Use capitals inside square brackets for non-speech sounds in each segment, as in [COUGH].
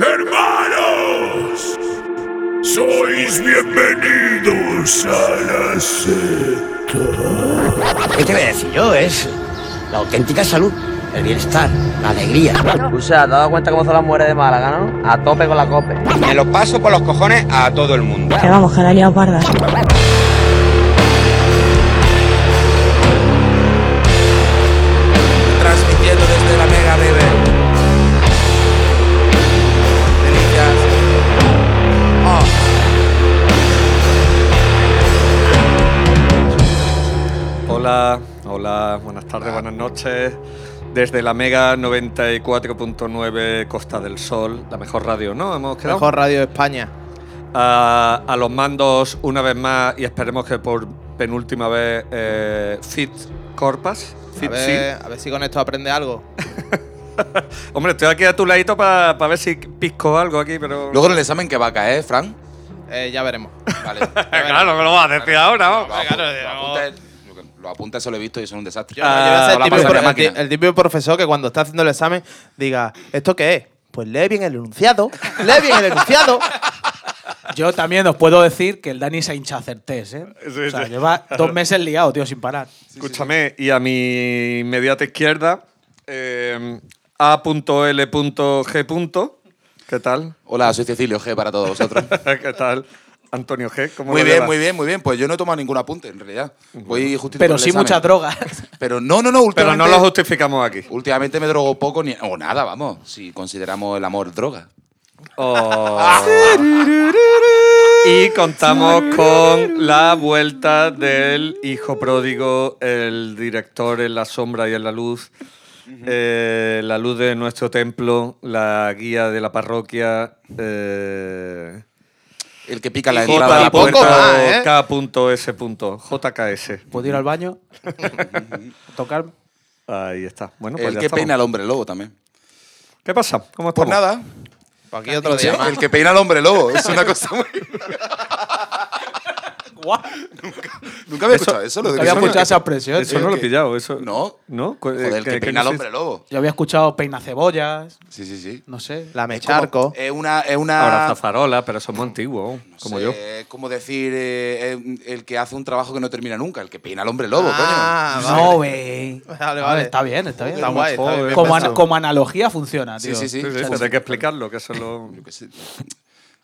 hermanos. Sois bienvenidos a la secta. ¿Qué te voy a decir yo? Es la auténtica salud, el bienestar, la alegría. O sea, ¿te has dado cuenta cómo son las mujeres de Málaga, no? A tope con la cope. Me lo paso por los cojones a todo el mundo. Que vamos, que la liado parda. Noches. Desde la Mega 94.9 Costa del Sol, la mejor radio, ¿no? Hemos quedado. Mejor radio de España. A, a los mandos una vez más y esperemos que por penúltima vez eh, Fit Corpas. A ver, a ver si con esto aprende algo. [LAUGHS] Hombre, estoy aquí a tu ladito para ver si pisco algo aquí, pero. Luego en el examen que va a caer, Fran. Eh, ya veremos. Vale. [LAUGHS] claro, me lo vas a decir ahora, ¿no? Apunta- Lo apunta, eso lo he visto y eso es un desastre. Yo, yo voy a ser Con la el típico, el típico profesor que cuando está haciendo el examen diga, ¿esto qué es? Pues lee bien el enunciado, lee bien el enunciado. [LAUGHS] Yo también os puedo decir que el Dani se ha hinchado a hacer test, ¿eh? Sí, o sea, sí. lleva dos [LAUGHS] meses liado, tío, sin parar. Escúchame, y a mi inmediata izquierda, eh, A.L.G. ¿Qué tal? Hola, soy Cecilio G para todos vosotros. [LAUGHS] ¿Qué tal? Antonio G. ¿Cómo muy lo bien, llevas? muy bien, muy bien. Pues yo no he tomado ningún apunte, en realidad. Voy justito Pero sí examen. muchas drogas. [LAUGHS] Pero no, no, no, Pero últimamente. no lo justificamos aquí. Últimamente me drogo poco ni, o nada, vamos. Si consideramos el amor droga. Oh. [LAUGHS] y contamos con la vuelta del hijo pródigo, el director en la sombra y en la luz, eh, la luz de nuestro templo, la guía de la parroquia. Eh, El que pica la entrada a la puerta. más, ¿eh? K.S. JKS. ¿Puedo ir al baño? [LAUGHS] ¿Tocar? Ahí está. Bueno, pues El ya que estamos. peina al hombre lobo también. ¿Qué pasa? ¿Cómo Pues estamos? nada. Pues aquí otro día más. El que peina al hombre lobo. Es una cosa muy. [LAUGHS] [LAUGHS] Nunca había escuchado eso. Lo Nunca que había escuchado esa expresión. Eso no lo he que- pillado. Eso, No. ¿No? Joder, el ¿qué- que qué peina al hombre lobo. Yo había escuchado peina cebollas, Sí, sí, sí. no sé. La Es mecharco. como- Es una. Es una Ahora zafarola, pero somos antiguos, como Sí, yo. Es como decir eh, eh, el que hace un trabajo que no termina nunca, el que peina al hombre lobo, Ah, coño. No, [LAUGHS] ve. Vale, vale. Está bien, está bien. Está guay, está bien, Como, como analogía funciona, Sí, tío. sí, sí. Sí, hay que explicarlo, que eso lo...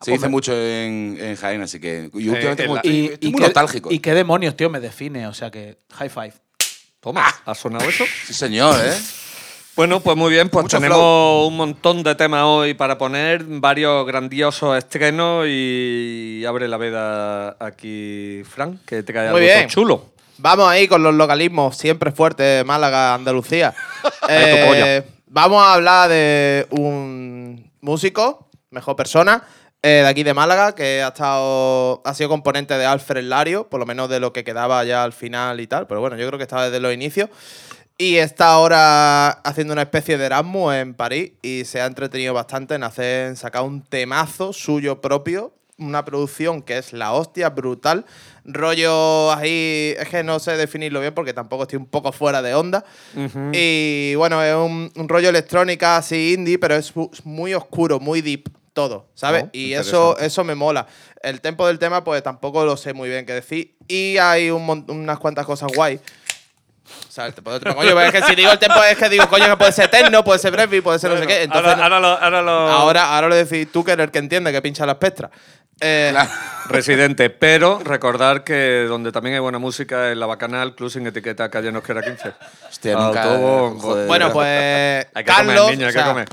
Yo. Se dice mucho en, en Jaén, así que. Y últimamente en muy- la- estoy, Y, estoy y muy qué, nostálgico. y qué demonios, tío, me define. O sea que, high five. Toma, ¿ha sonado eso? Sí, señor, ¿eh? Bueno, pues muy bien, pues Mucho tenemos flow. un montón de temas hoy para poner, varios grandiosos estrenos y abre la veda aquí, Frank, que te cae Muy algo bien. chulo. Vamos ahí con los localismos siempre fuertes, Málaga, Andalucía. [LAUGHS] Eh, vamos a hablar de un músico, mejor persona, eh, de aquí de Málaga, que ha estado ha sido componente de Alfred Lario, por lo menos de lo que quedaba ya al final y tal, pero bueno, yo creo que estaba desde los inicios. Y está ahora haciendo una especie de Erasmus en París y se ha entretenido bastante en hacer en sacar un temazo suyo propio, una producción que es la hostia, brutal. Rollo ahí, es que no sé definirlo bien porque tampoco estoy un poco fuera de onda. Y bueno, es un, un rollo electrónica así indie, pero es mu- muy oscuro, muy deep todo, ¿sabes? Oh, y eso, eso me mola. El tempo del tema, pues tampoco lo sé muy bien qué decir. Y hay un unas cuantas cosas guay. O sea, el tempo del tema, coño, pero es que si digo el tempo es que digo, coño, que puede ser techno, puede ser brevi, puede ser no sé qué. Entonces, ahora, ahora lo, ahora lo- ahora, ahora lo decís tú, que eres el que entiende que pincha las pestras. Eh, [LAUGHS] Residente, pero recordar que donde también hay buena música es la Bacanal, Club sin etiqueta, calle Nosquera 15. Hostia, nunca- joder. Bueno, pues [LAUGHS] Hay que Carlos, comer, niño, hay o sea, que comer.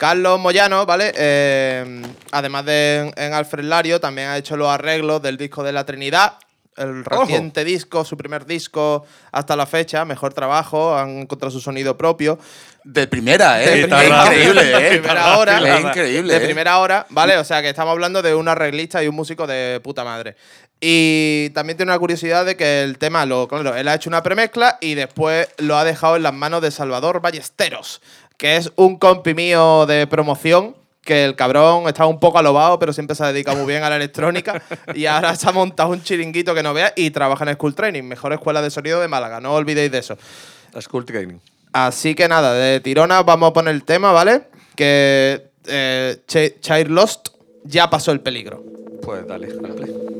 Carlos Moyano, ¿vale? Eh, además de en, en Alfred Lario, también ha hecho los arreglos del disco de la Trinidad, el reciente disco, su primer disco hasta la fecha, mejor trabajo, han encontrado su sonido propio. De primera, ¿eh? De primera- increíble, de ¿eh? primera hora. Es increíble. [LAUGHS] De ¿eh? primera hora, ¿vale? O sea que estamos hablando de un arreglista y un músico de puta madre. Y también tiene una curiosidad de que el tema, lo, claro, él ha hecho una premezcla y después lo ha dejado en las manos de Salvador Ballesteros, que es un compi mío de promoción. Que el cabrón está un poco alobado, pero siempre se ha dedicado muy bien a la electrónica. [LAUGHS] y ahora se ha montado un chiringuito que no veas y trabaja en School Training, mejor escuela de sonido de Málaga. No olvidéis de eso. School Training. Así que nada, de tirona vamos a poner el tema, ¿vale? que eh, Ch- Child Lost ya pasó el peligro. Pues dale, al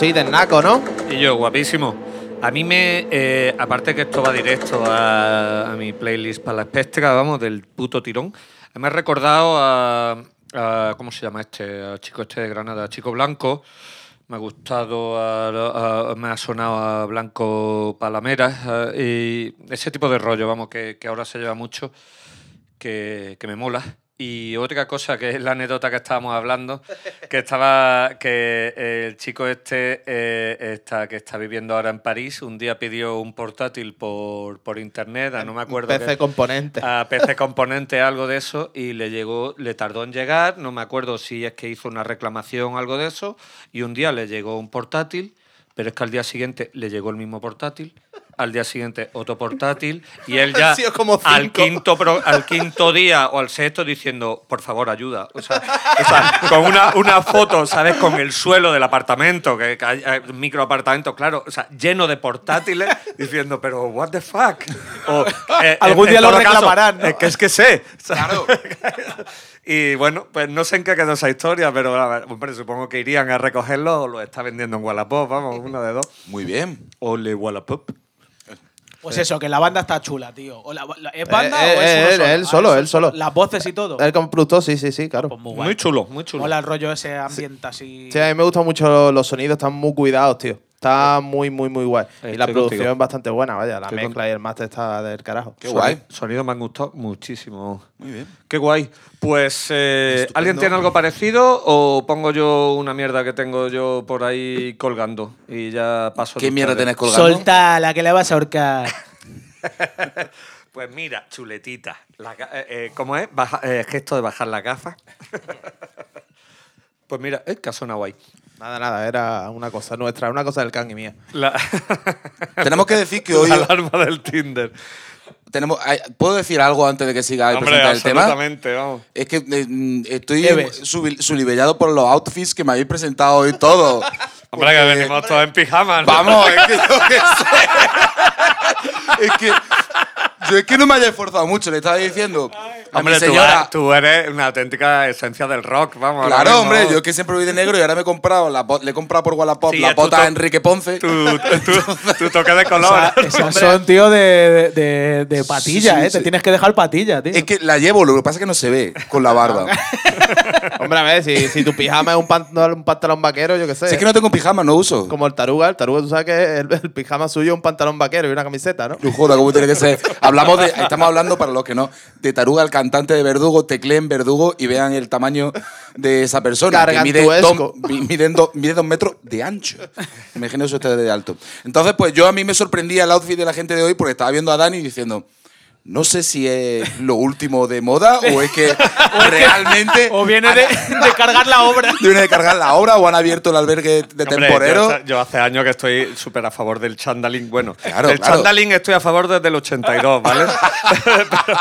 sí, del naco, ¿no? Y yo, guapísimo. A mí me. eh, aparte que esto va directo a, a mi playlist para la espectra, vamos, del puto tirón. Me ha recordado a, a- ¿Cómo se llama este? Al chico este de Granada, Chico Blanco. Me ha gustado, a- a- me ha sonado a Blanco Palameras y ese tipo de rollo, vamos, que, ahora se lleva mucho, que me mola. Y otra cosa, que es la anécdota que estábamos hablando, que [LAUGHS] estaba que el chico este eh, está, que está viviendo ahora en París, un día pidió un portátil por, por internet, a no me acuerdo. PC componente. a PC Componente, algo de eso, y le llegó, le tardó en llegar, no me acuerdo si es que hizo una reclamación o algo de eso, y un día le llegó un portátil, pero es que al día siguiente le llegó el mismo portátil, al día siguiente otro portátil, y [LAUGHS] él ya como al quinto, pro- al quinto día o al sexto diciendo, por favor, ayuda. O sea, o sea, con una, una foto, ¿sabes? Con el suelo del apartamento, que, que hay, hay micro apartamento, claro, o sea, lleno de portátiles, diciendo, pero what the fuck. O, eh, Algún en- día en lo todo caso, reclamarán, ¿no? Que es que sé. Claro. [LAUGHS] y bueno, pues no sé en qué quedó esa historia, pero ver, hombre, supongo que irían a recogerlo o lo está vendiendo en Wallapop, vamos, una de dos. Muy bien. Ole Wallapop. Pues eso, que la banda está chula, tío. O la- la- ¿Es banda Eh, o es eh, uno él- solo? él Ah, solo, él solo. Las voces y todo. Él como productor, sí, sí, sí, claro. Pues muy guay. Muy chulo, muy chulo. Mola el rollo ese ambiente así. Sí, a mí me gustan mucho los sonidos, están muy cuidados, tío. Está muy, muy, muy guay. Y la producción contigo. es bastante buena, vaya. La Estoy mezcla y el máster está del carajo. Qué guay. Sonido me han gustado muchísimo. Muy bien. Qué guay. Pues, eh. ¿alguien tiene algo parecido o pongo yo una mierda que tengo yo por ahí colgando? Y ya paso. ¿Qué mierda tenés colgando? Solta la que le vas a ahorcar. [LAUGHS] Pues mira, chuletita. La eh, eh, ¿Cómo es? Baja- eh, gesto de bajar la gafa. [LAUGHS] pues mira, es que ha sonado guay. Nada, nada, era una cosa nuestra, una cosa del can y mía. La, [LAUGHS] Tenemos que decir que [LAUGHS] hoy la alarma del Tinder. tenemos. ¿Puedo decir algo antes de que siga Hombre, presentar el tema? absolutamente, vamos. Es que eh, mm, estoy sulibellado por los outfits que me habéis presentado hoy todo. [LAUGHS] Hombre, que venimos todos en pijama. ¿no? Vamos, es que yo qué sé. es que. Yo es que no me haya esforzado mucho, le estaba diciendo a Hombre, mi tú, señora. eres- tú eres una auténtica esencia del rock, vamos. Claro, hombre, yo es que siempre voy de negro y ahora me he comprado, la, le he comprado por Wallapop Sí, la bota a Enrique Ponce. Tu, tu, tu toque de color. Esa- esas son, tío, de, de, de patilla, Sí, ¿eh? sí. Te tienes que dejar patilla, tío. Es que la llevo, lo que pasa es que no se ve con la barba. [LAUGHS] Hombre, a ver, si, si tu pijama es un pantalón, un pantalón vaquero, yo qué sé. Si es que no tengo pijama, no uso. Como el taruga, el taruga, tú sabes que el, el pijama suyo es un pantalón vaquero y una camiseta, ¿no? No joda, ¿cómo tiene que ser? [LAUGHS] Hablamos de, estamos hablando, para los que no, de Taruga, el cantante de Verdugo, tecleen Verdugo y vean el tamaño de esa persona. Que mide dos, mi- mide dos- mide dos metros de ancho. Imagínense ustedes de alto. Entonces, pues yo a mí me sorprendía el outfit de la gente de hoy porque estaba viendo a Dani diciendo. No sé si es lo último de moda o es que realmente [LAUGHS] O viene de, de cargar la obra. [LAUGHS] viene de cargar la obra o han abierto el albergue de Hombre, temporero. Yo, yo hace años que estoy súper a favor del chandaling. Bueno, Claro, del claro. chandaling estoy a favor desde el 82, ¿vale? [LAUGHS] pero,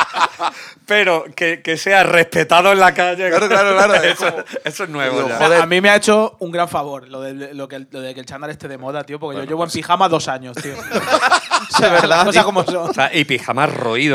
pero que, que sea respetado en la calle. Claro, claro, claro, es Eso, como- eso es nuevo Digo, ya. joder. A mí me ha hecho un gran favor lo de, lo que, lo de que el chándal esté de moda, tío, porque yo llevo en pijama dos años, tío. Es verdad, Cosas tío. como son. O sea, y pijama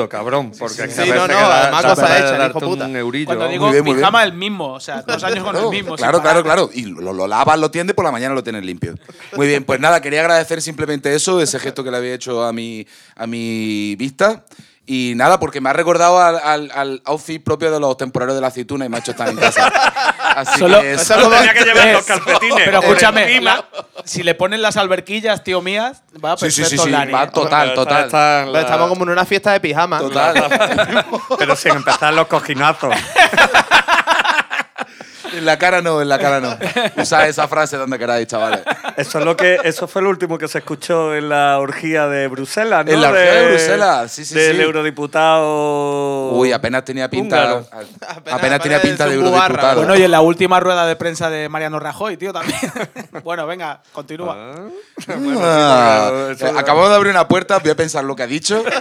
cabrón. Porque sí, no, no, además cosa hecha, hijo puta. un eurillo. Cuando digo Muy bien, muy pijama, el mismo. O sea, dos años con el mismo. Claro, claro, claro. Y lo, lo lavas, lo tiendes, por la mañana lo tienes limpio. Muy bien, pues nada, quería agradecer simplemente eso, ese gesto que le había hecho a mi, a mi vista. Y nada, porque me ha recordado al, al- al outfit propio de los temporeros de la aceituna y me ha hecho estar en casa. Así Solo- que eso- Solo Tenía que llevar Eh, los calcetines. Pero escúchame, la- si le ponen las alberquillas, tío mías, va Sí, sí, perfecto, sí, sí, Lani, va total, Está- total. está Estamos como en una fiesta de pijama. Total. Pero sin empezar los cojinazos. [LAUGHS] En la cara no, en la cara no. Usad esa frase donde queráis, chavales. Eso es lo que eso fue lo último que se escuchó en la orgía de Bruselas, ¿no? En la orgía de Bruselas, sí, sí, Del sí. eurodiputado. Uy, apenas tenía pinta. Húngaro. Apenas, tenía pinta de eurodiputado. Bueno, y en la última rueda de prensa de Mariano Rajoy, tío, también. [LAUGHS] bueno, venga, continúa. Bueno, Ah, sí, eso- eh, acabamos de abrir una puerta, voy a pensar lo que ha dicho. [LAUGHS]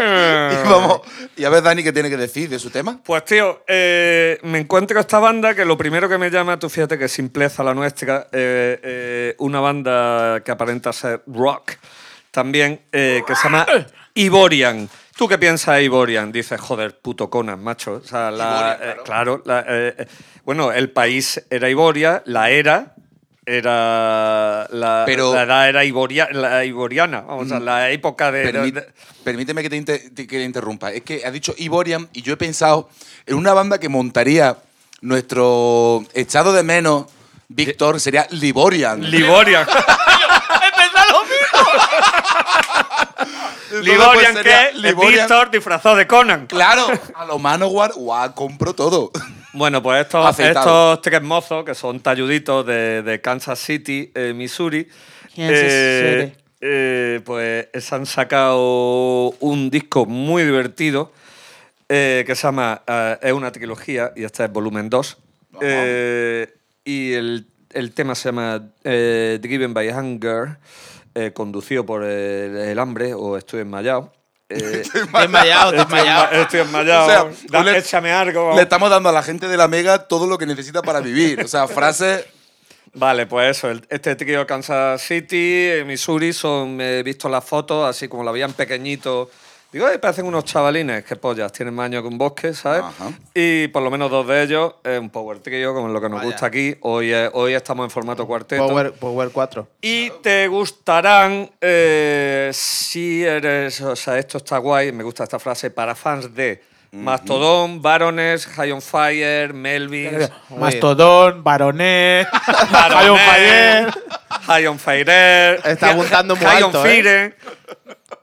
y vamos. Y a ver, Dani, ¿qué tiene que decir de su tema? Pues tío, eh, me encuentro esta banda que lo primero que me llama, tú fíjate que simpleza la nuestra, eh, eh, una banda que aparenta ser rock también, eh, que se llama Ivorian. ¿Tú qué piensas de Ivorian? Dices, joder, puto Conan, macho. O sea, la- Ivorian, claro, la- bueno, el país era Ivoria, la era era la, Pero- la edad era iboria- la iboriana, vamos, a la época de, Permí- de- permíteme que te, inter- que te interrumpa. Es que has dicho Iborian y yo he pensado en una banda que montaría nuestro echado de menos, Víctor, sería Liborian. Liborian. [LAUGHS] Liborian pues, que es Liborian. Víctor disfrazado de Conan. Claro, a lo Manowar, guau, compro todo. Bueno, pues estos, Aceitado. estos tres mozos, que son talluditos de, de Kansas City, eh, Missouri, Kansas eh, City. eh, pues se han sacado un disco muy divertido eh, que se llama, eh, es una trilogía y este es volumen 2. Eh, y el, el tema se llama eh, Driven by Hunger, eh, conducido por el, el hambre o estoy enmayado. Eh, [LAUGHS] Desmayado, desmayado. Estoy, enmayado. [LAUGHS] O sea, Da- le- échame algo. Le estamos dando a la gente de la Mega todo lo que necesita para vivir. O sea, frases. Vale, pues eso, el- este trío Kansas City, eh, Missouri, son, he visto las fotos, así como la veían pequeñito. Digo, "Ay, parecen unos chavalines, que pollas, tienen más años que un bosque, ¿sabes? Ajá. Y por lo menos dos de ellos un power trio, como es lo que nos Vaya. gusta aquí. Hoy, hoy estamos en formato cuarteto. Power, Power 4. Y te gustarán, eh, si eres, o sea, esto está guay, me gusta esta frase, para fans de Mastodon, Barones, High on Fire, Melvins, Mastodón, Baronet, [LAUGHS] Baronet, Iron Fire. High on Fire. Está apuntando muy High alto, on ¿eh? Fire.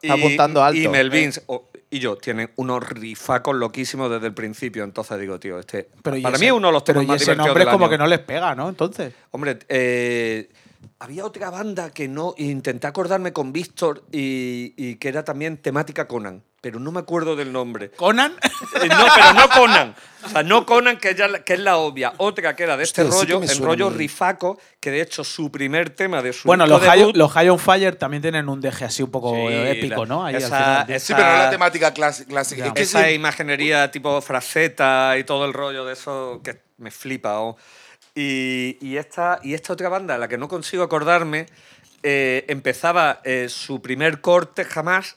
Está apuntando alto. Y Melvins y yo tienen unos rifacos loquísimos desde el principio. Entonces digo, tío, este. Pero y para ese- mí es uno de los pero temas y más ese divertidos nombre es como año. que no les pega, ¿no? Entonces. Hombre, eh, había otra banda que no. Intenté acordarme con Víctor y, y que era también temática Conan, pero no me acuerdo del nombre. Conan. Eh, No, pero no Conan. O sea, no Conan, que, ya, la- que es la obvia. Otra que era de este Hostia, rollo, el rollo rifaco, que de hecho su primer tema de su bueno, los High, los High on Fire también tienen un deje así un poco Sí, épico, la- ¿no? Ahí al esa- final. esa- Sí, pero no la temática clásica. Es que esa sí, imaginería tipo fraseta y todo el rollo de eso que me flipa. oh. Y, y esta, y esta otra banda, la que no consigo acordarme, eh, empezaba eh, su primer corte jamás,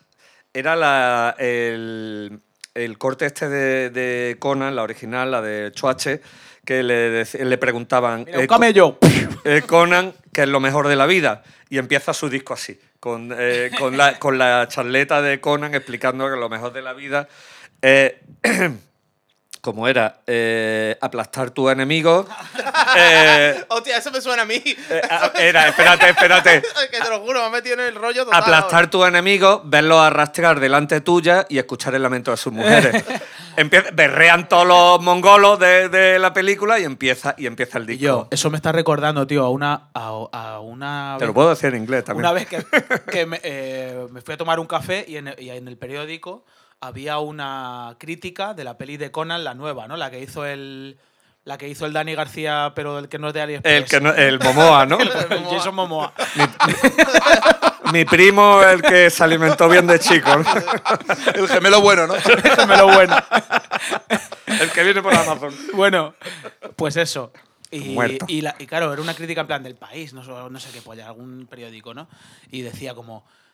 era la, el, el corte este de, de Conan, la original, la de Choache, que le, le preguntaban... Mira, un camello. eh, Conan, que es lo mejor de la vida. Y empieza su disco así, con, eh, con, la, con la charleta de Conan explicando que lo mejor de la vida [CLEARS THROAT] como era, eh, aplastar tu enemigo. [LAUGHS] eh, Hostia, eso me suena a mí. eh, a- era, espérate, espérate. [LAUGHS] que te lo juro, me ha metido en el rollo total. Aplastar tu enemigo, verlo arrastrar delante tuya y escuchar el lamento de sus mujeres. [LAUGHS] Empie- berrean todos los mongolos de, de la película y empieza, y empieza el disco. yo, eso me está recordando, tío, a una. A, a una Te lo puedo decir en inglés también. Una vez que, que me, eh, me fui a tomar un café y en, el- y en el periódico había una crítica de la peli de Conan, la nueva, ¿no? La que hizo el. La que hizo el Dani García, pero el que no es de AliExpress. El, que no- el Momoa, ¿no? [LAUGHS] El Jason Momoa. Mi primo, el que se alimentó bien de chico. ¿no? el gemelo bueno, ¿no? Déjamelo bueno. El que viene por Amazon. Bueno, pues eso. Y, y, la- y claro, era una crítica en plan del país, no, sé- no sé qué polla, algún periódico, ¿no? Y decía como, "Mm,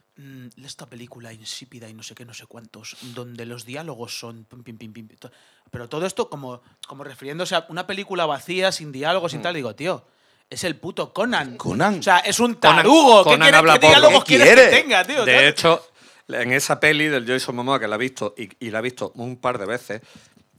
esta película insípida y no sé qué, no sé cuántos, donde los diálogos son... pim, pim, pim, pim, to- pero todo esto como, como refiriéndose a una película vacía, sin diálogos, sin tal, digo, tío... Es el puto Conan. Conan. O sea, es un Conan- tarugo. ¿Qué, Conan habla qué diálogos ¿Qué quieres quiere? que tenga, tío? De hecho, en esa peli del Jason Momoa, que la he visto y, y la he visto un par de veces,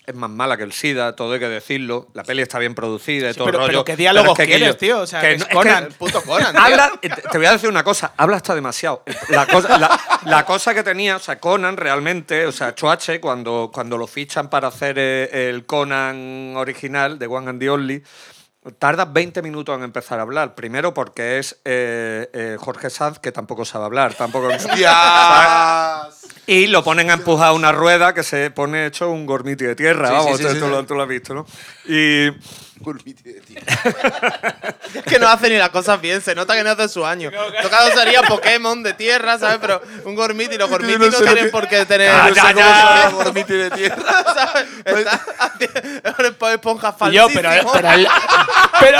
es más mala que el SIDA, todo hay que decirlo. La peli está bien producida y Sí, todo pero- el rollo. pero ¿qué diálogos es que quieres, tío? O sea, que es que Conan. Puto Conan. tío. Habla, te voy a decir una cosa, habla hasta demasiado. La cosa, la, la cosa que tenía, o sea, Conan realmente, o sea, Choache, cuando, cuando lo fichan para hacer eh, el Conan original de One and the Only, tarda 20 minutos en empezar a hablar. Primero porque es eh, eh, Jorge Sanz, que tampoco sabe hablar, tampoco... [LAUGHS] Y lo ponen a empujar una rueda que se pone hecho un gormiti de tierra. Sí, Vamos, sí, tú, sí, tú. Lo, tú lo has visto, ¿no? Y... Gourmiti de. [LAUGHS] Es que no hace ni las cosas bien, se nota que no hace su año. Tocado sería Pokémon de tierra, ¿sabes? Pero un Gormiti, los Gormiti no no, sé lo tienen que- por qué tener. Ah, No ya, ya. Gourmiti de tierra. [LAUGHS] ¿sabes? Está [LAUGHS] haciendo una esponja Y yo, falsísimo. pero, pero, el- pero,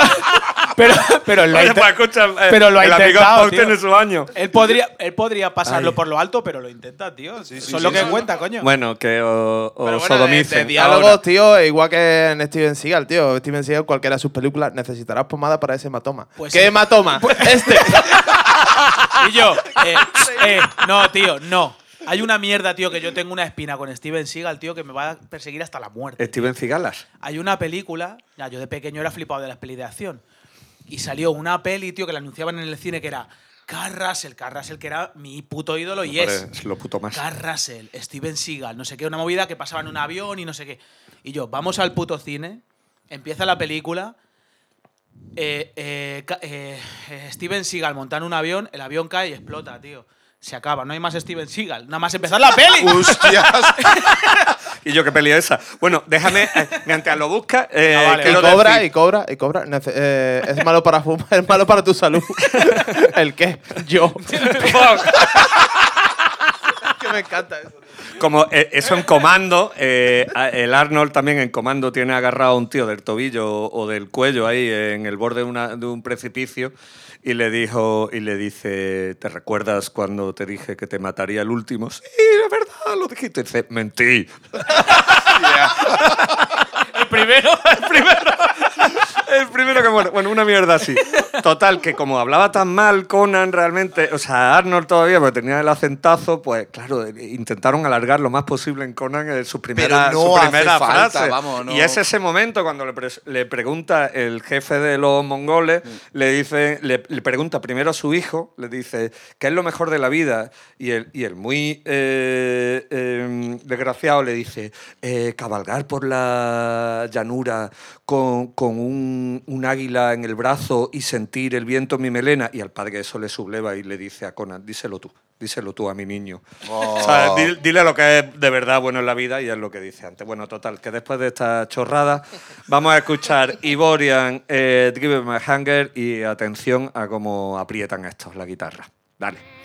Pero, pero lo ha Oye, pues escucha, eh, pero lo ha el amigo intentado, tío. tiene su año. Él podría, él podría pasarlo Ay. por lo alto, pero lo intenta, tío. Eso sí, es lo sí, que sí. cuenta, coño. Bueno, que os, bueno, sodomicen. de diálogos, tío, igual que en Steven Seagal, tío. Steven Cualquiera de sus películas, necesitarás pomada para ese hematoma. Pues ¿Qué sí. hematoma? [LAUGHS] este. Y yo, eh, [LAUGHS] eh, no, tío, no. Hay una mierda, tío, que yo tengo una espina con Steven Seagal, tío, que me va a perseguir hasta la muerte. Steven Cigalas. Hay una película, ya, yo de pequeño era flipado de las pelis de acción. Y salió una peli, tío, que la anunciaban en el cine que era Carl Russell, Carl Russell que era mi puto ídolo y es. Es lo puto más. Russell, Steven Seagal, no sé qué, una movida que pasaba en un avión y no sé qué. Y yo, vamos al puto cine, empieza la película, eh, eh, eh, eh, Steven Seagal monta en un avión, el avión cae y explota, tío. Se acaba, no hay más Steven Seagal, nada más empezar la peli. [LAUGHS] ¡Hostias! ¿Y yo qué peli es esa? Bueno, déjame, eh, mientras lo busca, eh, Ah, vale, y quiero cobra, decir- y cobra, y cobra. Eh, es malo para fumar, es malo para tu salud. [LAUGHS] ¿El qué? Yo. [LAUGHS] que [LAUGHS] me encanta eso. Como eh, eso en comando, eh, el Arnold también en comando tiene agarrado a un tío del tobillo o, del cuello ahí en el borde de, una- de un precipicio y le dijo y le dice, ¿te recuerdas cuando te dije que te mataría el último? Sí, de verdad, lo dijiste. Y dice, mentí. [LAUGHS] [LAUGHS] El primero. El primero. El primero que muere. Bueno, una mierda así. Total, que como hablaba tan mal Conan realmente, o sea, Arnold todavía, porque tenía el acentazo, pues claro, intentaron alargar lo más posible en Conan eh, su primera, no su hace primera falta, frase. vamos, no. Y es ese momento cuando le, le pregunta el jefe de los mongoles, le dice, le, le pregunta primero a su hijo, le dice, ¿qué es lo mejor de la vida? Y el, y el muy eh, eh, desgraciado le dice, "Eh, cabalgar por la llanura con, con un, un águila en el brazo y sentir el viento en mi melena. Y al padre eso le subleva y le dice a Conan, díselo tú, díselo tú a mi niño. O sea, di- dile lo que es de verdad bueno en la vida y es lo que dice antes. Bueno, total, que después de esta chorrada vamos a escuchar [LAUGHS] Ivorian, eh, Driven My Hunger y atención a cómo aprietan estos la guitarra. Dale.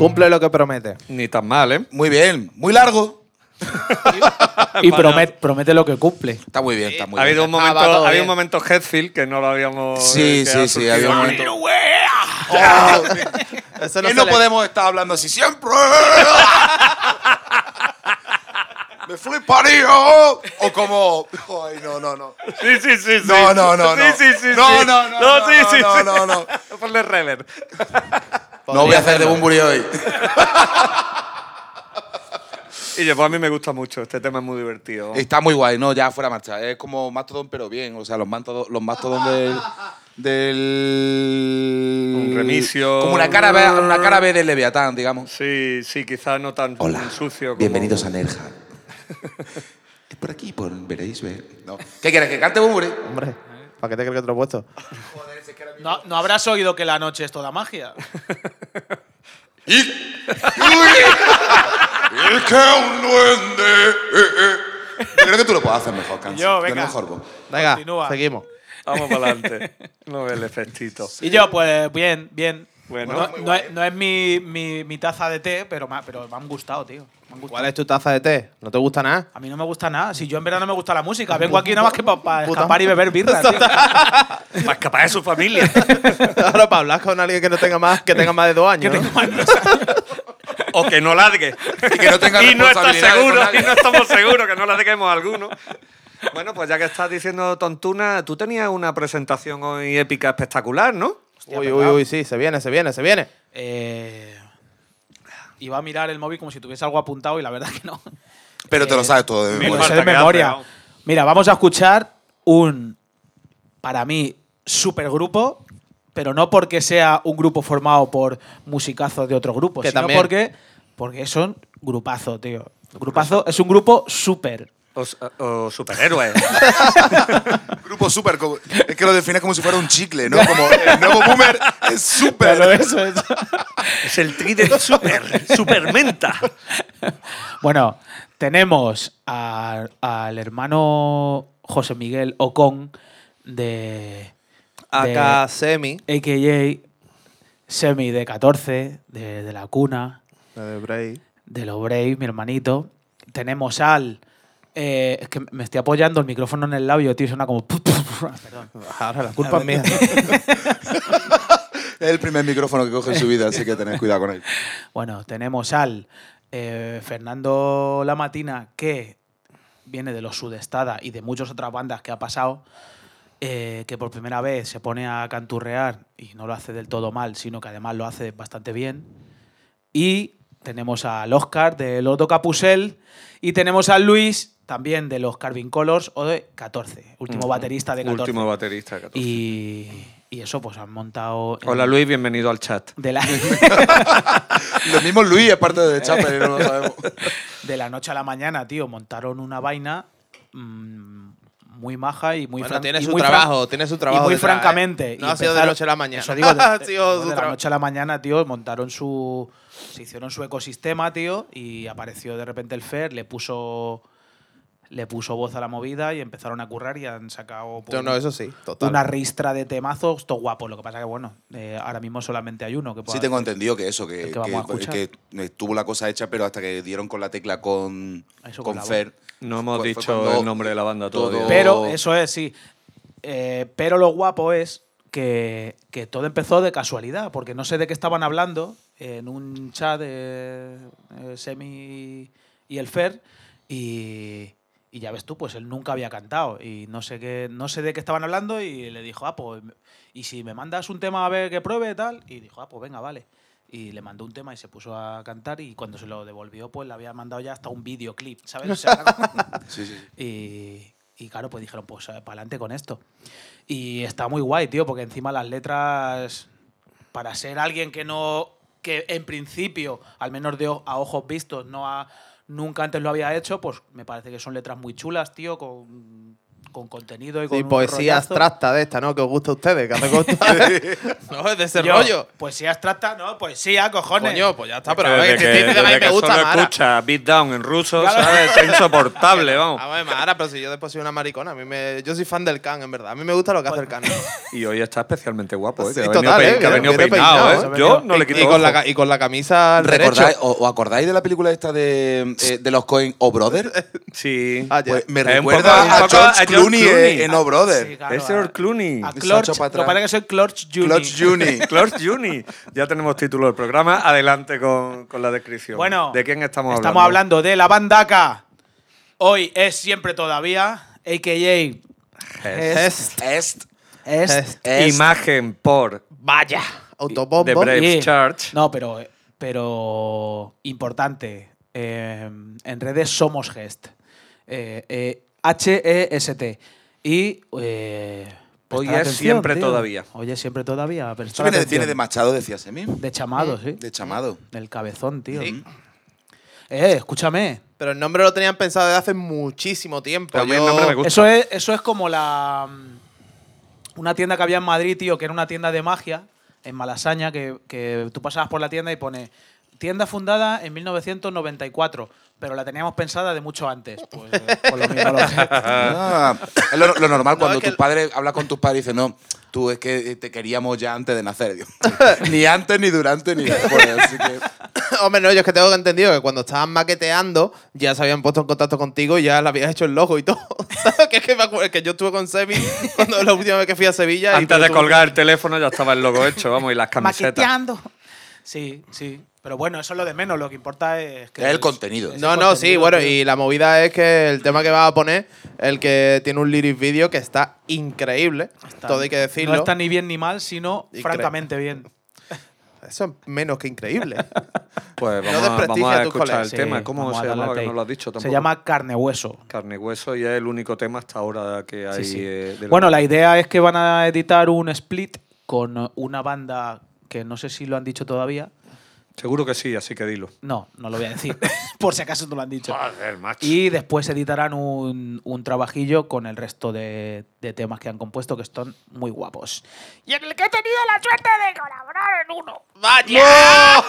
Cumple lo que promete. Ni tan mal, ¿eh? Muy bien, muy largo. Y promete, promete lo que cumple. Está muy bien, está muy Ha habido, bien. un Ah, momento, todo había un momento Headfield que no lo habíamos. Sí, eh, sí, sí, surgido. había un momento. [LAUGHS] [LAUGHS] Eso Que se no le- podemos estar hablando así siempre. [LAUGHS] ¡Me fliparía! O como. Ay, no, no, no. Sí, sí, sí, sí. No, no, no, Sí, no. sí, sí. No, sí. no, no, no, sí, no, sí, no, sí. no, no. Ponle reverb. No voy a hacer de Bumburi hoy. Y yo, pues a mí me gusta mucho. Este tema es muy divertido. Está muy guay, no, ya fuera marcha. Es como Mastodon, pero bien. O sea, los Mastodon, los Mastodon del. del. Un remisio. Como una cara, B- una cara B del Leviatán, digamos. Sí, sí, quizás no tan sucio. Como... bienvenidos a Nerja. es [LAUGHS] por aquí, por veréis ver. No. ¿Qué quieres? ¿Que cante Bumburi? Hombre, ¿para qué te crees que te lo he puesto? No, ¿No habrás oído que la noche es toda magia? [LAUGHS] Y, y que un duende. eh, eh. Creo que tú lo puedes hacer mejor, Cans. Yo, De venga. mejor voz. Venga, Continúa. seguimos. Vamos [LAUGHS] para adelante. No ve el efectito. Y yo, pues bien, bien. Bueno. no, no es, no es mi, mi, mi taza de té, pero me, pero me han gustado, tío. ¿Cuál es tu taza de té? ¿No te gusta nada? A mí no me gusta nada. Si yo en verdad no me gusta la música, vengo aquí nada más que para escapar y beber birra, tío. [LAUGHS] Para escapar de su familia. [LAUGHS] Ahora para hablar con alguien que no tenga más, que tenga más de dos años. ¿no? [LAUGHS] o que no largue. Y que no tenga y no está responsabilidades seguro, nadie. y no estamos seguros que no larguemos a alguno. Bueno, pues ya que estás diciendo tontuna, tú tenías una presentación hoy épica espectacular, ¿no? Uy, uy, uy, sí, se viene, se viene, se viene. Eh, iba a mirar el móvil como si tuviese algo apuntado y la verdad que no. Pero te lo sabes todo de Me memoria. de memoria. Mira, vamos a escuchar un, para mí, supergrupo, pero no porque sea un grupo formado por musicazos de otro grupo, Que sino también. porque, porque son grupazo, tío. Grupazo es un grupo súper. O, o superhéroes. [LAUGHS] Grupo super. como- Es que lo defines como si fuera un chicle, ¿no? Como el nuevo boomer es super. eso es. es el Trident Super. Supermenta. Bueno, tenemos a- al hermano José Miguel Ocon de. Acá Semi. AKA Semi de 14, de, de la cuna, de Bray. de los Brave, mi hermanito. Tenemos al. Eh, es que me estoy apoyando el micrófono en el labio, tío, suena como. Perdón. Ahora la culpa es mía. [LAUGHS] Es el primer micrófono que coge en su vida, así que tened cuidado con él. [LAUGHS] Bueno, tenemos al eh, Fernando Lamatina, que viene de los Sudestada y de muchas otras bandas que ha pasado, eh, que por primera vez se pone a canturrear y no lo hace del todo mal, sino que además lo hace bastante bien. Y tenemos al Oscar de Loto Capusel y tenemos al Luis también de los Carving Colors o de 14, último baterista de 14. Último baterista de 14. Y, y eso, pues han montado. Hola Luis, bienvenido al chat. De la, [LAUGHS] Lo mismo Luis, aparte de Chapel, no lo sabemos. [LAUGHS] de la noche a la mañana, tío, montaron una vaina mm, muy maja y muy Bueno, tiene y su muy trabajo, tiene su trabajo Y muy detrás, ¿eh? francamente. No ha sido de empezaron- noche a la mañana. Eso digo, de, [LAUGHS] Ha sido de su la noche a la mañana, tío, montaron su. Se hicieron su ecosistema, tío, y apareció de repente el Fer, le puso. Le puso voz a la movida y empezaron a currar y han sacado pues, No, no, eso sí, total. una ristra de temazos, todo guapo. Lo que pasa que, bueno, eh, ahora mismo solamente hay uno que Sí tengo entendido que eso, que, que vamos a que- estuvo la cosa hecha, pero hasta que dieron con la tecla con, Eso con Fer. No hemos dicho el nombre de la banda todo-. Pero eso es, sí. Eh, pero lo guapo es que, que todo empezó de casualidad, porque no sé de qué estaban hablando en un chat de eh, Semi y el Fer, y, y ya ves tú, pues él nunca había cantado, y no sé, qué, no sé de qué estaban hablando, y le dijo, ah, pues, y si me mandas un tema a ver que pruebe, tal, y dijo, ah, pues venga, vale. Y le mandó un tema y se puso a cantar, y cuando se lo devolvió, pues le había mandado ya hasta un videoclip, ¿sabes? O sea, [LAUGHS] Sí, sí, sí. y, y claro, pues dijeron, pues para adelante con esto. Y está muy guay, tío, porque encima las letras, para ser alguien que no, que en principio, al menos de a ojos vistos, no ha, nunca antes lo había hecho, pues me parece que son letras muy chulas, tío, con, con contenido y con Sí, un poesía rollazo. abstracta de esta, ¿no? Que os gusta a ustedes, que hace ustedes. [LAUGHS] [LAUGHS] no, es de ese Yo, rollo. Poesía abstracta, no, poesía, cojones. Coño, pues ya está, pero a Desde ver, que, que, que, a mí me gusta solo Mara. escucha Beat Down en ruso, Claro. ¿sabes? [LAUGHS] Es insoportable, vamos. A ver, Mara, pero si yo después soy una maricona, a mí me, yo soy fan del can, en verdad. A mí me gusta lo que hace el can. Y hoy está especialmente guapo, ¿eh? Sí, Que ha venido, total, pe- ¿eh? que ha venido Viene peinado, peinado, ¿eh? ¿eh? Yo no le y, quito y con la, y con la camisa ¿Recordáis, o, acordáis de la película esta de, eh, de los Coen O Brother? Sí. Ah, ya. Pues me recuerda a a George Clooney, Clooney. en O Brother. Sí, claro, es George Clooney. A Clorch, lo que atrás. pasa es que soy Clorch Juni. Juni. George [LAUGHS] Juni. Ya tenemos título del programa. Adelante con, con la descripción. Bueno, ¿de quién estamos hablando? Estamos hablando de la bandaca. Hoy es siempre todavía, a.k.a. Est. Est. Es. Est. Est. Imagen por Vaya. The Autobombo. Brave Y- Church. No, pero, pero importante. eh, en redes somos Gest. Eh, eh, H-E-S-T. Y. eh, Hoy prestar es atención, siempre tío. todavía. Hoy es siempre todavía. Eso prestar viene, viene de Machado, decía Semi. De chamado, sí. De Chamado. Del cabezón, tío. Sí. Eh, escúchame. Pero el nombre lo tenían pensado desde hace muchísimo tiempo. Pero a mí el Yo- nombre me gusta. Eso es, eso es como la. mm, Una tienda que había en Madrid, tío, que era una tienda de magia, en Malasaña, que, que tú pasabas por la tienda y pone. Tienda fundada en 1994, pero la teníamos pensada de mucho antes. Pues, eh, [LAUGHS] por lo mismo Ah, es lo, lo normal [LAUGHS] cuando es que- tus padres hablas con tus padres y dicen, no, tú es que te queríamos ya antes de nacer. Digo, [LAUGHS] ni antes, ni durante, ni después. Así que, Hombre, no, yo es que tengo entendido que cuando estaban maqueteando ya se habían puesto en contacto contigo y ya le habías hecho el logo y todo. que es que, me acuerdo, que yo estuve con Semi cuando la última vez que fui a Sevilla. Antes de tú- colgar el teléfono ya estaba el logo hecho, vamos, y las camisetas. Maqueteando. Sí, sí. Pero bueno, eso es lo de menos. Lo que importa es que. Es el contenido. es el No, no, sí, bueno, tío. y la movida es que el tema que vas a poner, el que tiene un lyric video que está increíble, Está- todo hay que decirlo. No está ni bien ni mal, sino Incre- francamente bien. Eso es menos que increíble. [LAUGHS] Pues No vamos, a, desprestigia vamos a a tus escuchar el colegas. tema. ¿Cómo a se al Que no lo has dicho tampoco. Se llama Carne Hueso. Carne y Hueso y es el único tema hasta ahora que hay. Sí, sí. eh, de la- Bueno, la idea es que van a editar un split con una banda que no sé si lo han dicho todavía. Seguro que sí, así que dilo. No, no lo voy a decir, [LAUGHS] por si acaso no lo han dicho. Joder, macho. Y después editarán un, un trabajillo con el resto de, de temas que han compuesto que están muy guapos. Y en el que he tenido la suerte de colaborar en uno. ¡Vaya!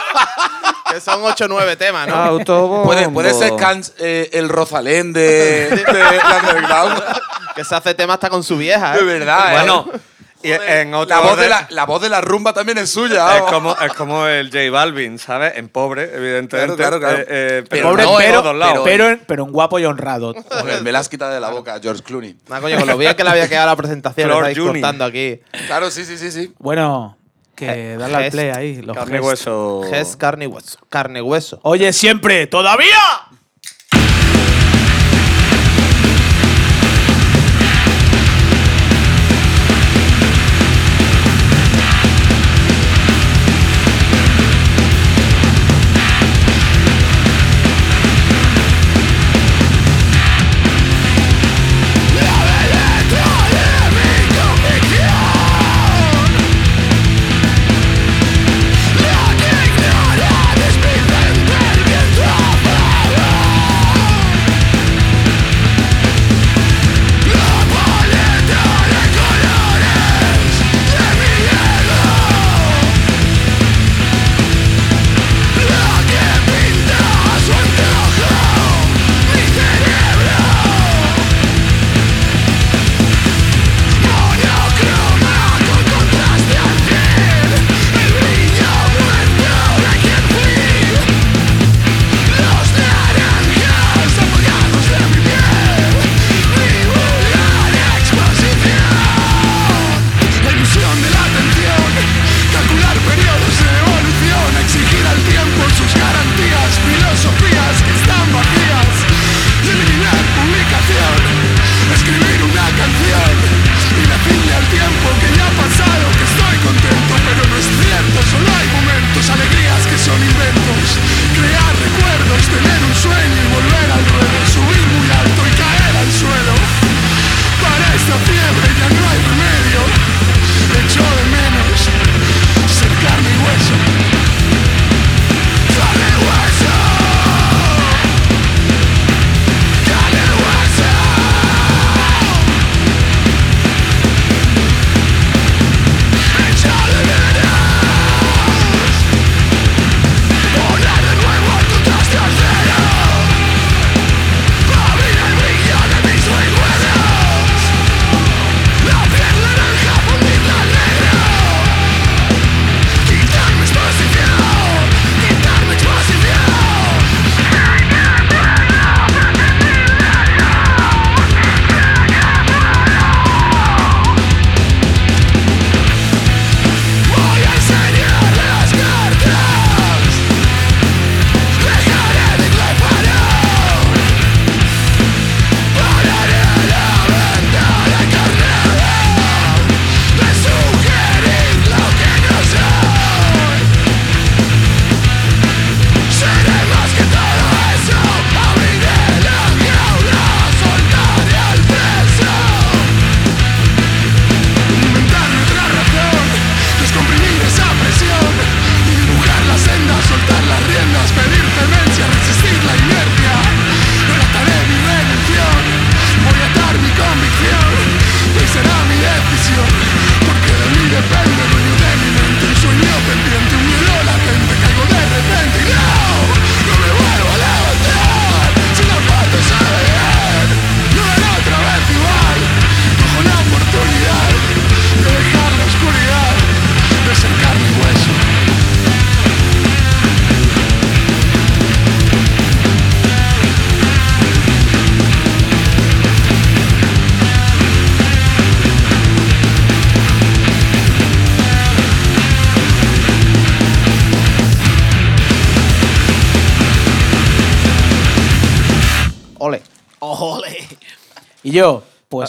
que son 8 o 9 temas, ¿no? Autobombo. puede, puede ser Cans, eh, el Rosalén de, [LAUGHS] de Underground. Que se hace tema hasta con su vieja, De ¿eh? verdad, ¿eh? Bueno, y en otro La voz, de la, la voz de la rumba también es suya. Es como, es como el J Balvin, ¿sabes? En pobre, evidentemente. Claro, claro, claro. Eh, eh, Pero Pobre, no, pero, en todos lados. pero, en- pero en guapo y honrado. Joder, me la has quitado de la boca, George Clooney. Nah, coño, con lo bien que le había quedado la presentación, estáis Juni. cortando aquí. Claro, sí, sí, sí, sí. Bueno, que darle al play ahí. Los Carne y hueso. Ges, carne y hueso. Carne y hueso. Oye, siempre, todavía.